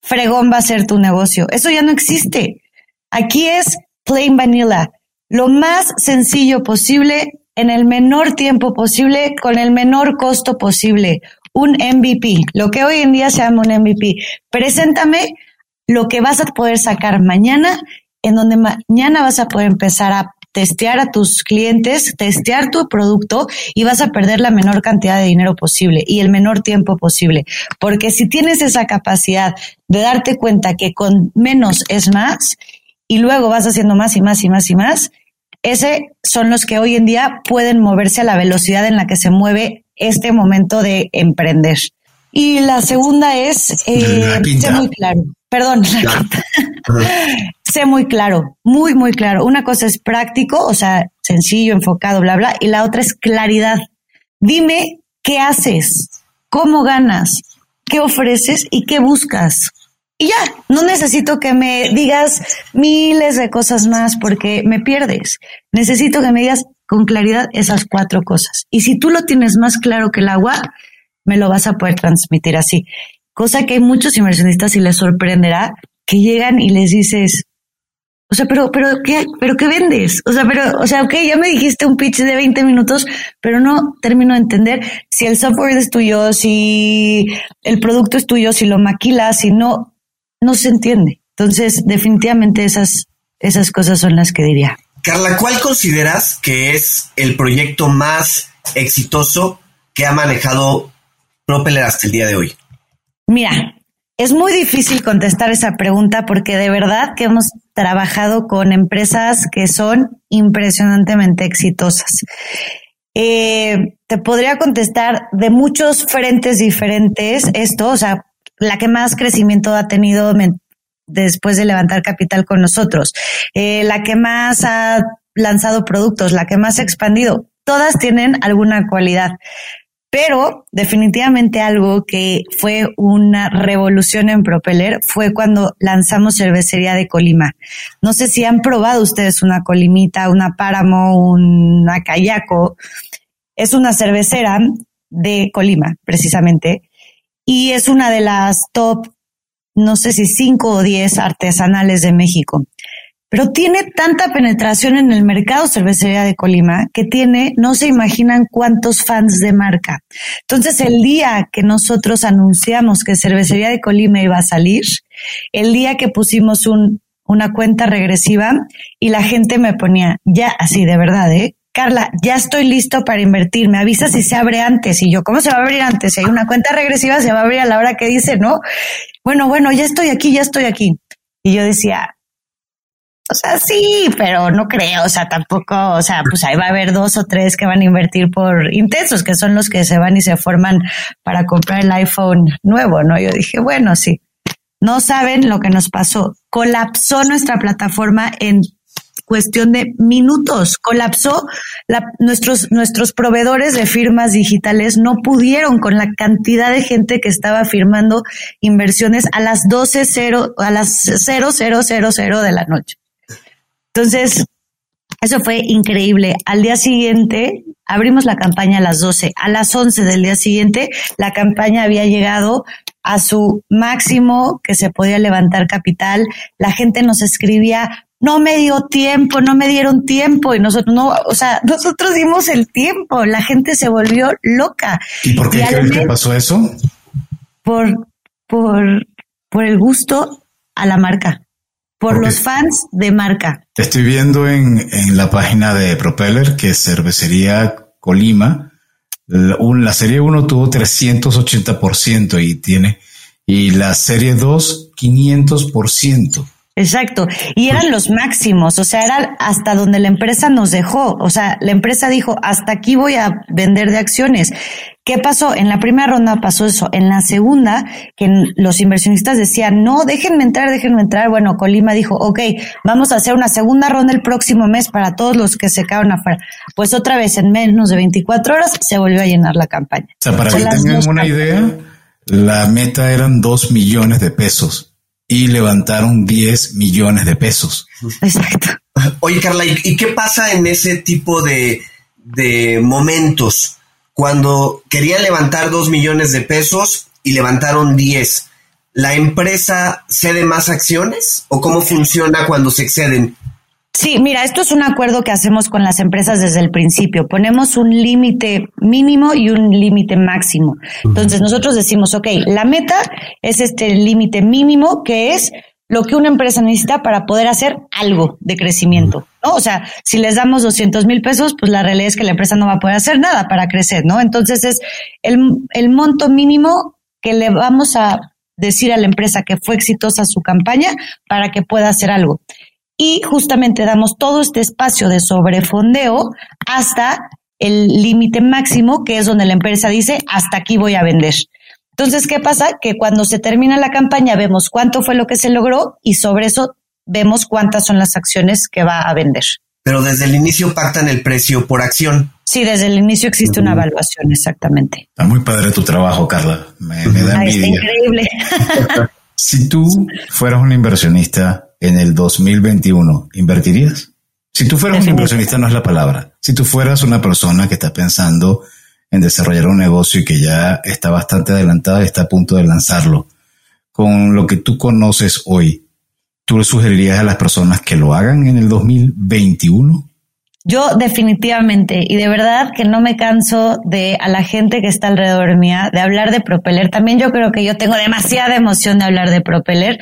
fregón va a ser tu negocio. Eso ya no existe. Aquí es plain vanilla, lo más sencillo posible en el menor tiempo posible, con el menor costo posible. Un MVP, lo que hoy en día se llama un MVP. Preséntame lo que vas a poder sacar mañana, en donde mañana vas a poder empezar a testear a tus clientes, testear tu producto y vas a perder la menor cantidad de dinero posible y el menor tiempo posible. Porque si tienes esa capacidad de darte cuenta que con menos es más y luego vas haciendo más y más y más y más, ese son los que hoy en día pueden moverse a la velocidad en la que se mueve este momento de emprender. Y la segunda es, eh, sé muy claro, perdón, sé muy claro, muy, muy claro. Una cosa es práctico, o sea, sencillo, enfocado, bla, bla, y la otra es claridad. Dime qué haces, cómo ganas, qué ofreces y qué buscas. Y ya, no necesito que me digas miles de cosas más porque me pierdes. Necesito que me digas con claridad esas cuatro cosas. Y si tú lo tienes más claro que el agua, me lo vas a poder transmitir así. Cosa que hay muchos inversionistas y les sorprenderá que llegan y les dices, o sea, pero, pero, ¿qué, pero qué vendes? O sea, pero, o sea, ok, ya me dijiste un pitch de 20 minutos, pero no termino de entender si el software es tuyo, si el producto es tuyo, si lo maquilas, si no, no se entiende. Entonces, definitivamente esas, esas cosas son las que diría. Carla, ¿cuál consideras que es el proyecto más exitoso que ha manejado Propeller hasta el día de hoy? Mira, es muy difícil contestar esa pregunta porque de verdad que hemos trabajado con empresas que son impresionantemente exitosas. Eh, te podría contestar de muchos frentes diferentes esto, o sea, la que más crecimiento ha tenido después de levantar capital con nosotros, eh, la que más ha lanzado productos, la que más ha expandido, todas tienen alguna cualidad. Pero definitivamente algo que fue una revolución en Propeller fue cuando lanzamos cervecería de Colima. No sé si han probado ustedes una colimita, una páramo, una cayaco. Es una cervecera de Colima, precisamente, y es una de las top, no sé si cinco o diez artesanales de México. Pero tiene tanta penetración en el mercado cervecería de Colima que tiene, no se imaginan cuántos fans de marca. Entonces, el día que nosotros anunciamos que cervecería de Colima iba a salir, el día que pusimos un, una cuenta regresiva y la gente me ponía, ya así de verdad, ¿eh? Carla, ya estoy listo para invertir, me avisa si se abre antes. Y yo, ¿cómo se va a abrir antes? Si hay una cuenta regresiva, se va a abrir a la hora que dice, ¿no? Bueno, bueno, ya estoy aquí, ya estoy aquí. Y yo decía, o sea, sí, pero no creo, o sea, tampoco, o sea, pues ahí va a haber dos o tres que van a invertir por intensos, que son los que se van y se forman para comprar el iPhone nuevo, ¿no? Yo dije, bueno, sí. No saben lo que nos pasó. Colapsó nuestra plataforma en cuestión de minutos. Colapsó. nuestros, nuestros proveedores de firmas digitales no pudieron con la cantidad de gente que estaba firmando inversiones a las 12.0, a las 0000 de la noche. Entonces, Eso fue increíble. Al día siguiente abrimos la campaña a las 12. A las 11 del día siguiente la campaña había llegado a su máximo que se podía levantar capital. La gente nos escribía, no me dio tiempo, no me dieron tiempo y nosotros no, o sea, nosotros dimos el tiempo, la gente se volvió loca. ¿Y por qué crees que pasó eso? Por, por, por el gusto a la marca, por los fans de marca. Te estoy viendo en, en la página de Propeller que Cervecería Colima, la, la serie 1 tuvo 380% y tiene, y la serie 2 500%. Exacto. Y eran los máximos, o sea, era hasta donde la empresa nos dejó. O sea, la empresa dijo, hasta aquí voy a vender de acciones. ¿Qué pasó? En la primera ronda pasó eso. En la segunda, que los inversionistas decían, no, déjenme entrar, déjenme entrar. Bueno, Colima dijo, ok, vamos a hacer una segunda ronda el próximo mes para todos los que se quedaron afuera. Pues otra vez, en menos de 24 horas, se volvió a llenar la campaña. O sea, para que tengan una idea, la meta eran dos millones de pesos y levantaron 10 millones de pesos. Exacto. Oye, Carla, ¿y qué pasa en ese tipo de, de momentos cuando querían levantar 2 millones de pesos y levantaron 10? ¿La empresa cede más acciones o cómo funciona cuando se exceden? Sí, mira, esto es un acuerdo que hacemos con las empresas desde el principio. Ponemos un límite mínimo y un límite máximo. Entonces nosotros decimos, ok, la meta es este límite mínimo que es lo que una empresa necesita para poder hacer algo de crecimiento, ¿no? O sea, si les damos 200 mil pesos, pues la realidad es que la empresa no va a poder hacer nada para crecer, ¿no? Entonces es el, el monto mínimo que le vamos a decir a la empresa que fue exitosa su campaña para que pueda hacer algo y justamente damos todo este espacio de sobrefondeo hasta el límite máximo, que es donde la empresa dice, hasta aquí voy a vender. Entonces, ¿qué pasa? Que cuando se termina la campaña vemos cuánto fue lo que se logró y sobre eso vemos cuántas son las acciones que va a vender. Pero desde el inicio pactan el precio por acción. Sí, desde el inicio existe una evaluación, exactamente. Está muy padre tu trabajo, Carla. Me, da envidia. increíble. [LAUGHS] si tú fueras un inversionista en el 2021, ¿invertirías? Si tú fueras un inversionista no es la palabra. Si tú fueras una persona que está pensando en desarrollar un negocio y que ya está bastante adelantada y está a punto de lanzarlo, con lo que tú conoces hoy, ¿tú le sugerirías a las personas que lo hagan en el 2021? Yo definitivamente, y de verdad que no me canso de a la gente que está alrededor mía, de hablar de Propeller. También yo creo que yo tengo demasiada emoción de hablar de Propeller,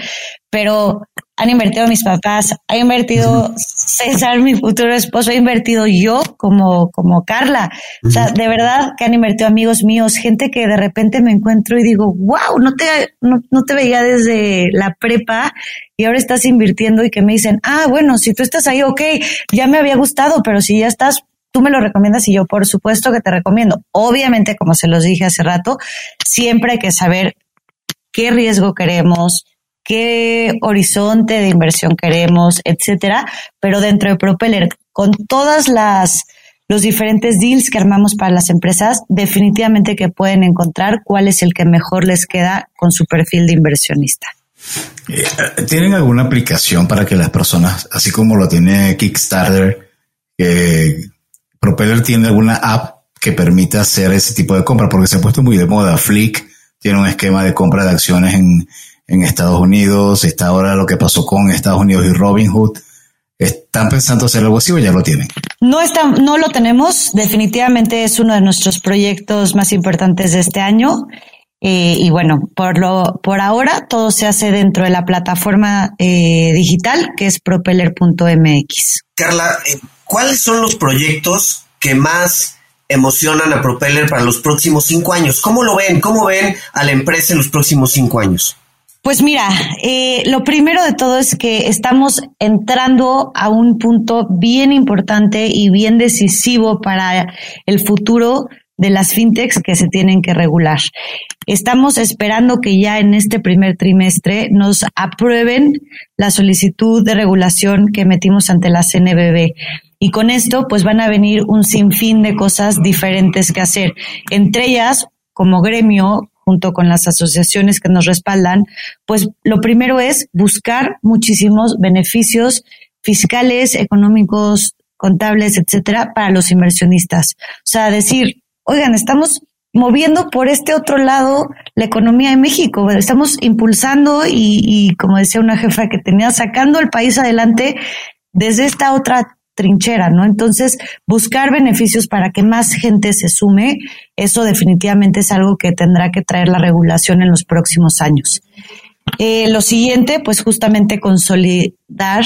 pero han invertido mis papás, ha invertido César, mi futuro esposo, ha invertido yo como, como Carla. O sea, de verdad que han invertido amigos míos, gente que de repente me encuentro y digo, wow, no te, no, no te veía desde la prepa y ahora estás invirtiendo y que me dicen, ah, bueno, si tú estás ahí, ok, ya me había gustado, pero si ya estás, tú me lo recomiendas y yo por supuesto que te recomiendo. Obviamente, como se los dije hace rato, siempre hay que saber qué riesgo queremos, qué horizonte de inversión queremos, etcétera, pero dentro de Propeller, con todas las los diferentes deals que armamos para las empresas, definitivamente que pueden encontrar cuál es el que mejor les queda con su perfil de inversionista. Eh, ¿Tienen alguna aplicación para que las personas, así como lo tiene Kickstarter, Propeller tiene alguna app que permita hacer ese tipo de compra? Porque se ha puesto muy de moda. Flick tiene un esquema de compra de acciones en, en Estados Unidos, está ahora lo que pasó con Estados Unidos y Robinhood. ¿Están pensando hacer algo así o ya lo tienen? No, está, no lo tenemos. Definitivamente es uno de nuestros proyectos más importantes de este año. Eh, y bueno, por lo, por ahora todo se hace dentro de la plataforma eh, digital que es propeller.mx. Carla, eh, ¿cuáles son los proyectos que más emocionan a Propeller para los próximos cinco años? ¿Cómo lo ven? ¿Cómo ven a la empresa en los próximos cinco años? Pues mira, eh, lo primero de todo es que estamos entrando a un punto bien importante y bien decisivo para el futuro de las fintechs que se tienen que regular. Estamos esperando que ya en este primer trimestre nos aprueben la solicitud de regulación que metimos ante la CNBB. Y con esto, pues van a venir un sinfín de cosas diferentes que hacer. Entre ellas, como gremio, junto con las asociaciones que nos respaldan, pues lo primero es buscar muchísimos beneficios fiscales, económicos, contables, etcétera, para los inversionistas. O sea, decir, oigan, estamos moviendo por este otro lado la economía de México. Estamos impulsando y, y, como decía una jefa que tenía, sacando el país adelante desde esta otra trinchera, ¿no? Entonces, buscar beneficios para que más gente se sume, eso definitivamente es algo que tendrá que traer la regulación en los próximos años. Eh, lo siguiente, pues justamente consolidar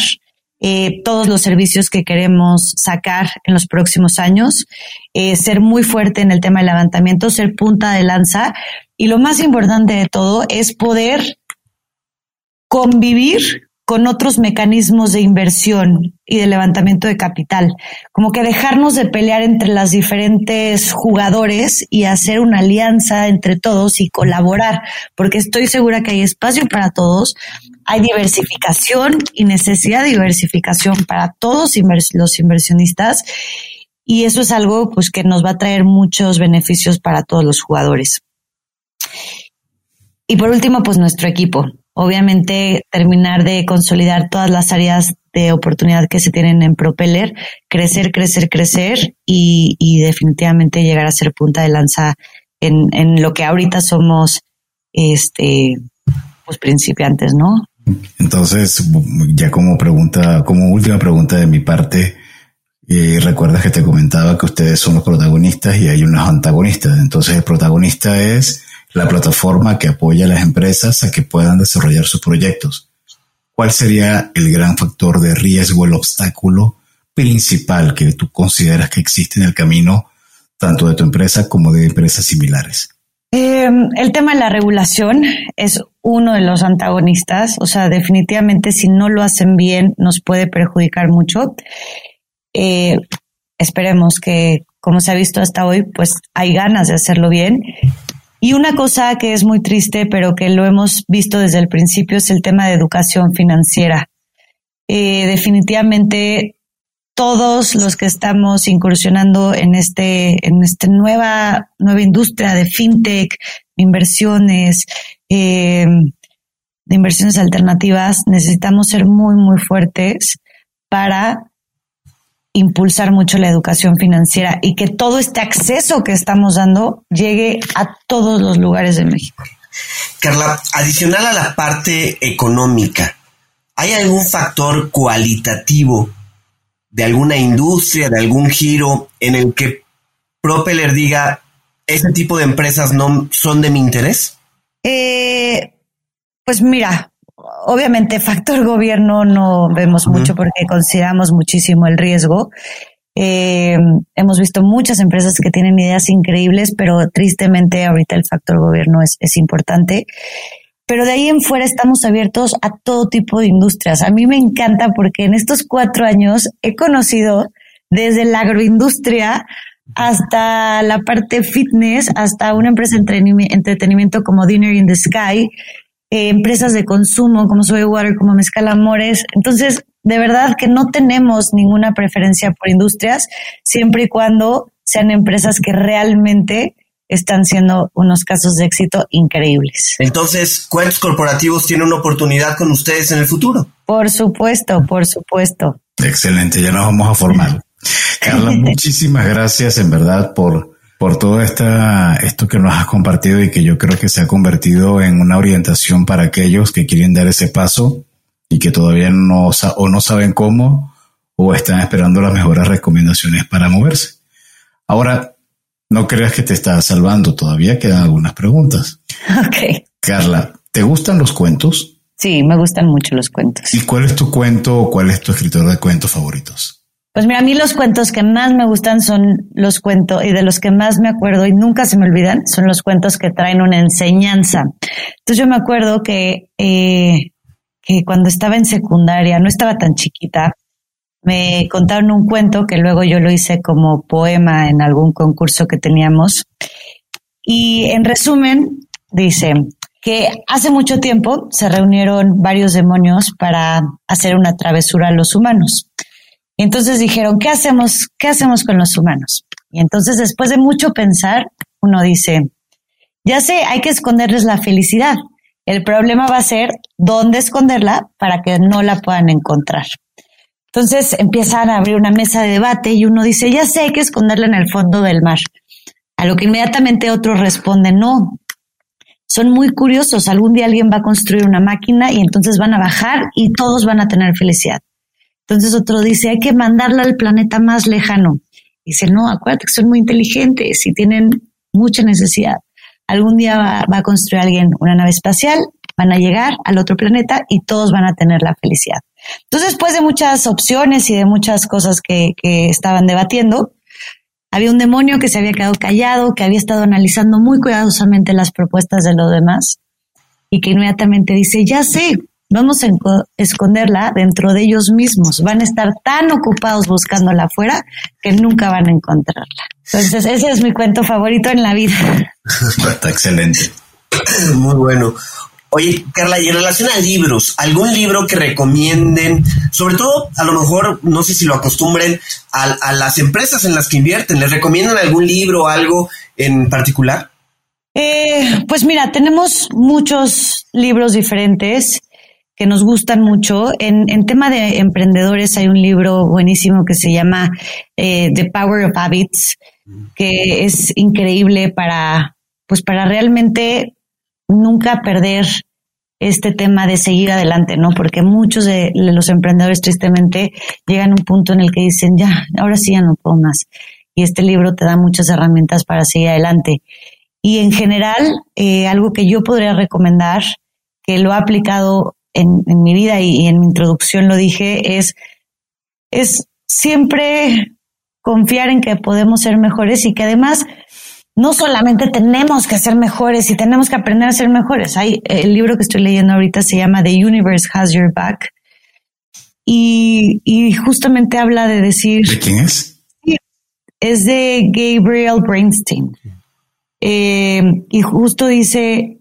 eh, todos los servicios que queremos sacar en los próximos años, eh, ser muy fuerte en el tema del levantamiento, ser punta de lanza y lo más importante de todo es poder convivir con otros mecanismos de inversión y de levantamiento de capital. Como que dejarnos de pelear entre las diferentes jugadores y hacer una alianza entre todos y colaborar, porque estoy segura que hay espacio para todos, hay diversificación y necesidad de diversificación para todos los inversionistas y eso es algo pues que nos va a traer muchos beneficios para todos los jugadores. Y por último, pues nuestro equipo obviamente terminar de consolidar todas las áreas de oportunidad que se tienen en Propeller, crecer, crecer, crecer y, definitivamente llegar a ser punta de lanza en, en lo que ahorita somos este pues principiantes, ¿no? Entonces, ya como pregunta, como última pregunta de mi parte, eh, recuerdas que te comentaba que ustedes son los protagonistas y hay unos antagonistas. Entonces, el protagonista es la plataforma que apoya a las empresas a que puedan desarrollar sus proyectos. ¿Cuál sería el gran factor de riesgo, el obstáculo principal que tú consideras que existe en el camino tanto de tu empresa como de empresas similares? Eh, el tema de la regulación es uno de los antagonistas, o sea, definitivamente si no lo hacen bien nos puede perjudicar mucho. Eh, esperemos que, como se ha visto hasta hoy, pues hay ganas de hacerlo bien y una cosa que es muy triste, pero que lo hemos visto desde el principio, es el tema de educación financiera. Eh, definitivamente todos los que estamos incursionando en este, en esta nueva, nueva industria de fintech, inversiones, eh, de inversiones alternativas, necesitamos ser muy, muy fuertes para impulsar mucho la educación financiera y que todo este acceso que estamos dando llegue a todos los lugares de México. Carla, adicional a la parte económica, ¿hay algún factor cualitativo de alguna industria, de algún giro en el que Propeller diga, ese tipo de empresas no son de mi interés? Eh, pues mira, obviamente factor gobierno no vemos mucho porque consideramos muchísimo el riesgo. Eh, hemos visto muchas empresas que tienen ideas increíbles, pero tristemente ahorita el factor gobierno es, es importante. Pero de ahí en fuera estamos abiertos a todo tipo de industrias. A mí me encanta porque en estos cuatro años he conocido desde la agroindustria hasta la parte fitness, hasta una empresa de entretenimiento como Dinner in the Sky, eh, empresas de consumo como Soy Water, como Mezcal Amores. Entonces, de verdad que no tenemos ninguna preferencia por industrias, siempre y cuando sean empresas que realmente están siendo unos casos de éxito increíbles. Entonces, ¿cuántos corporativos tienen una oportunidad con ustedes en el futuro? Por supuesto, por supuesto. Excelente, ya nos vamos a formar. [LAUGHS] Carla, muchísimas gracias en verdad por por todo esta, esto que nos has compartido y que yo creo que se ha convertido en una orientación para aquellos que quieren dar ese paso y que todavía no, o no saben cómo o están esperando las mejores recomendaciones para moverse. Ahora, no creas que te estás salvando, todavía quedan algunas preguntas. [LAUGHS] Ok. Carla, ¿te gustan los cuentos? Sí, me gustan mucho los cuentos. ¿Y cuál es tu cuento o cuál es tu escritor de cuentos favoritos? Pues mira, a mí los cuentos que más me gustan son los cuentos y de los que más me acuerdo y nunca se me olvidan son los cuentos que traen una enseñanza. Entonces yo me acuerdo que, eh, que cuando estaba en secundaria, no estaba tan chiquita, me contaron un cuento que luego yo lo hice como poema en algún concurso que teníamos. Y en resumen, dice que hace mucho tiempo se reunieron varios demonios para hacer una travesura a los humanos. Y entonces dijeron, ¿qué hacemos? ¿Qué hacemos con los humanos? Y entonces después de mucho pensar, uno dice, ya sé, hay que esconderles la felicidad. El problema va a ser dónde esconderla para que no la puedan encontrar. Entonces empiezan a abrir una mesa de debate y uno dice, ya sé, hay que esconderla en el fondo del mar. A lo que inmediatamente otro responde, no, son muy curiosos. Algún día alguien va a construir una máquina y entonces van a bajar y todos van a tener felicidad. Entonces otro dice, hay que mandarla al planeta más lejano. Dice, no, acuérdate que son muy inteligentes y tienen mucha necesidad. Algún día va, a construir alguien una nave espacial, van a llegar al otro planeta y todos van a tener la felicidad. Entonces, después de muchas opciones y de muchas cosas que, que estaban debatiendo, había un demonio que se había quedado callado, que había estado analizando muy cuidadosamente las propuestas de los demás y que inmediatamente dice, ya sé, vamos a esconderla dentro de ellos mismos. Van a estar tan ocupados buscándola afuera que nunca van a encontrarla. Entonces, ese es mi cuento favorito en la vida. [LAUGHS] Está excelente. Muy bueno. Oye, Carla, y en relación a libros, ¿algún libro que recomienden? Sobre todo, a lo mejor, no sé si lo acostumbren a, las empresas en las que invierten. ¿Les recomiendan algún libro o algo en particular? Eh, pues mira, tenemos muchos libros diferentes que nos gustan mucho. En, tema de emprendedores hay un libro buenísimo que se llama eh, The Power of Habits, que es increíble para, pues para realmente nunca perder este tema de seguir adelante, ¿no? Porque muchos de los emprendedores tristemente llegan a un punto en el que dicen, ya, ahora sí ya no puedo más. Y este libro te da muchas herramientas para seguir adelante. Y en general, eh, algo que yo podría recomendar, que lo he aplicado en, en mi vida y, y, en mi introducción lo dije, es, es siempre confiar en que podemos ser mejores y que además no solamente tenemos que ser mejores y tenemos que aprender a ser mejores. Hay, el libro que estoy leyendo ahorita se llama The Universe Has Your Back. Y, justamente habla de decir. ¿De quién es? Es de Gabriel Brainstein. Eh, y justo dice,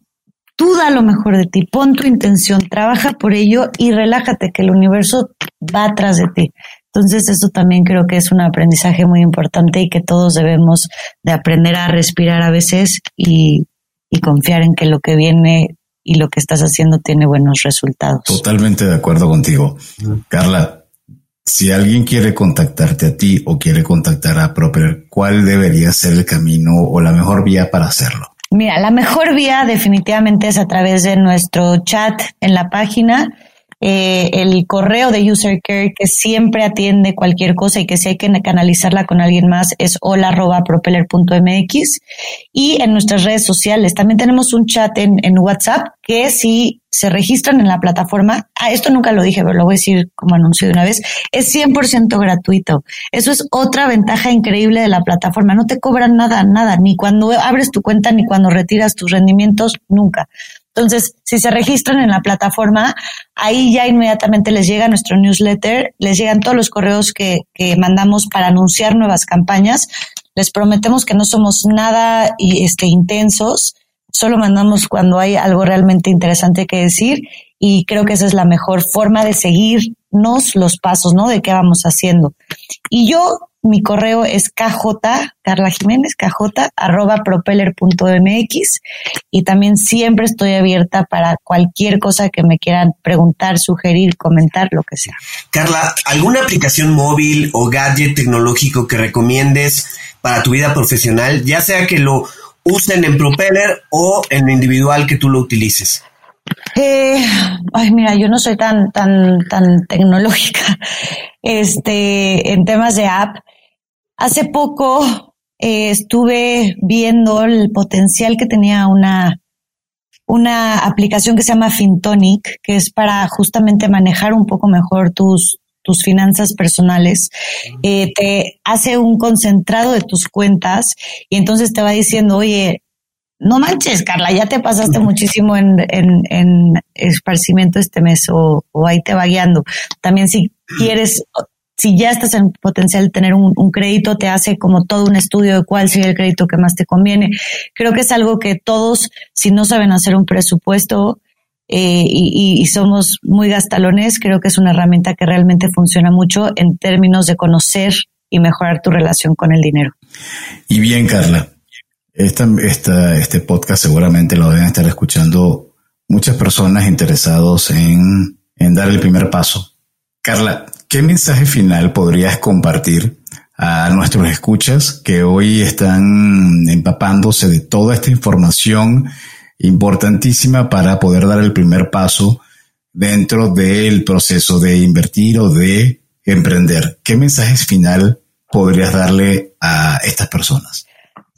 tú da lo mejor de ti, pon tu intención, trabaja por ello y relájate que el universo va atrás de ti. Entonces eso también creo que es un aprendizaje muy importante y que todos debemos de aprender a respirar a veces y, confiar en que lo que viene y lo que estás haciendo tiene buenos resultados. Totalmente de acuerdo contigo. Carla, si alguien quiere contactarte a ti o quiere contactar a Proper, ¿cuál debería ser el camino o la mejor vía para hacerlo? Mira, la mejor vía definitivamente es a través de nuestro chat en la página eh, el correo de User Care que siempre atiende cualquier cosa y que si hay que canalizarla con alguien más es hola.propeller.mx y en nuestras redes sociales. También tenemos un chat en, WhatsApp que si se registran en la plataforma, ah, esto nunca lo dije, pero lo voy a decir como anuncio de una vez, es 100% gratuito. Eso es otra ventaja increíble de la plataforma. No te cobran nada, nada, ni cuando abres tu cuenta, ni cuando retiras tus rendimientos, nunca. Entonces, si se registran en la plataforma, ahí ya inmediatamente les llega nuestro newsletter, les llegan todos los correos que, que mandamos para anunciar nuevas campañas. Les prometemos que no somos nada este, intensos, solo mandamos cuando hay algo realmente interesante que decir y creo que esa es la mejor forma de seguirnos los pasos, ¿no? De qué vamos haciendo. Y yo mi correo es kj, Carla Jiménez, kj, arroba propeller.mx y también siempre estoy abierta para cualquier cosa que me quieran preguntar, sugerir, comentar, lo que sea. Carla, ¿alguna aplicación móvil o gadget tecnológico que recomiendes para tu vida profesional, ya sea que lo usen en Propeller o en lo individual que tú lo utilices? Eh, ay, mira, yo no soy tan, tan, tan tecnológica, [LAUGHS] este, en temas de app. Hace poco eh, estuve viendo el potencial que tenía una, una aplicación que se llama Fintonic, que es para justamente manejar un poco mejor tus, tus finanzas personales. Eh, te hace un concentrado de tus cuentas y entonces te va diciendo, oye, no manches, Carla, ya te pasaste muchísimo en, en, en esparcimiento este mes o, o, ahí te va guiando. También si quieres si ya estás en potencial de tener un, crédito, te hace como todo un estudio de cuál sería el crédito que más te conviene. Creo que es algo que todos, si no saben hacer un presupuesto eh, y, somos muy gastalones, creo que es una herramienta que realmente funciona mucho en términos de conocer y mejorar tu relación con el dinero. Y bien, Carla, esta, esta, este podcast seguramente lo deben estar escuchando muchas personas interesados en, en dar el primer paso. Carla, ¿qué mensaje final podrías compartir a nuestros escuchas que hoy están empapándose de toda esta información importantísima para poder dar el primer paso dentro del proceso de invertir o de emprender? ¿Qué mensaje final podrías darle a estas personas?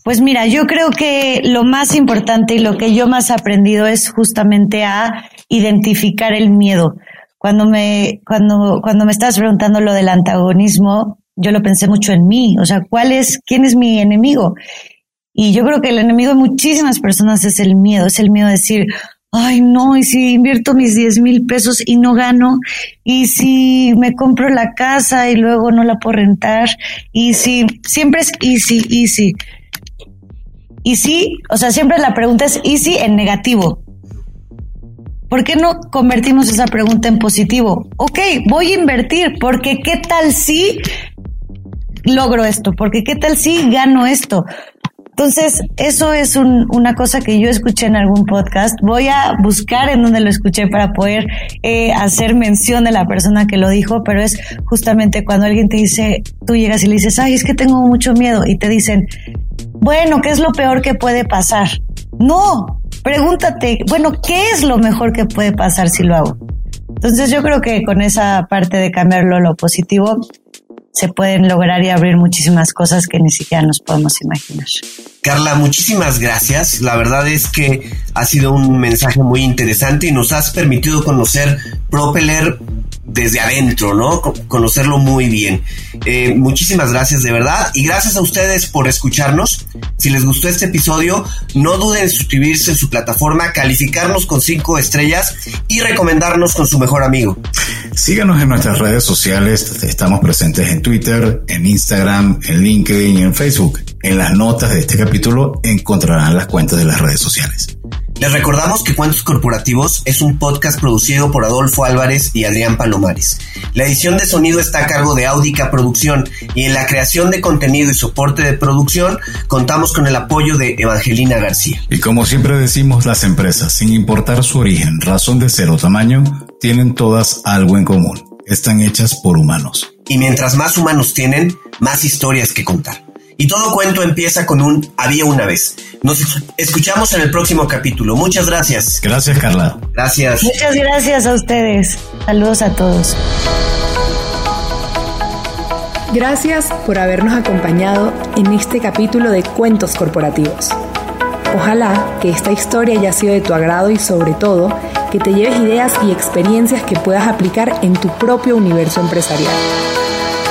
Pues mira, yo creo que lo más importante y lo que yo más he aprendido es justamente a identificar el miedo. Cuando me, cuando, cuando me estás preguntando lo del antagonismo, yo lo pensé mucho en mí. O sea, ¿cuál es, quién es mi enemigo? Y yo creo que el enemigo de muchísimas personas es el miedo, es el miedo de decir, ay no, y si invierto mis 10 mil pesos y no gano, y si me compro la casa y luego no la puedo rentar, y si siempre es easy, easy. Y sí, o sea, siempre la pregunta es easy en negativo. ¿Por qué no convertimos esa pregunta en positivo? Ok, voy a invertir, porque ¿qué tal si logro esto? Porque ¿qué tal si gano esto? Entonces, eso es una cosa que yo escuché en algún podcast. Voy a buscar en donde lo escuché para poder eh, hacer mención de la persona que lo dijo, pero es justamente cuando alguien te dice, tú llegas y le dices, ay, es que tengo mucho miedo, y te dicen, bueno, ¿qué es lo peor que puede pasar? No, pregúntate, bueno, ¿qué es lo mejor que puede pasar si lo hago? Entonces yo creo que con esa parte de cambiarlo lo positivo se pueden lograr y abrir muchísimas cosas que ni siquiera nos podemos imaginar. Carla, muchísimas gracias. La verdad es que ha sido un mensaje muy interesante y nos has permitido conocer Propeller desde adentro, ¿no? Conocerlo muy bien. Eh, muchísimas gracias de verdad y gracias a ustedes por escucharnos. Si les gustó este episodio, no duden en suscribirse en su plataforma, calificarnos con cinco estrellas y recomendarnos con su mejor amigo. Síganos en nuestras redes sociales, estamos presentes en Twitter, en Instagram, en LinkedIn y en Facebook. En las notas de este capítulo encontrarán las cuentas de las redes sociales. Les recordamos que Cuentos Corporativos es un podcast producido por Adolfo Álvarez y Adrián Palomares. La edición de sonido está a cargo de Audica Producción y en la creación de contenido y soporte de producción contamos con el apoyo de Evangelina García. Y como siempre decimos, las empresas, sin importar su origen, razón de ser o tamaño, tienen todas algo en común. Están hechas por humanos. Y mientras más humanos tienen, más historias que contar. Y todo cuento empieza con un había una vez. Nos escuchamos en el próximo capítulo. Muchas gracias. Gracias, Carla. Gracias. Muchas gracias a ustedes. Saludos a todos. Gracias por habernos acompañado en este capítulo de Cuentos Corporativos. Ojalá que esta historia haya sido de tu agrado y sobre todo que te lleves ideas y experiencias que puedas aplicar en tu propio universo empresarial.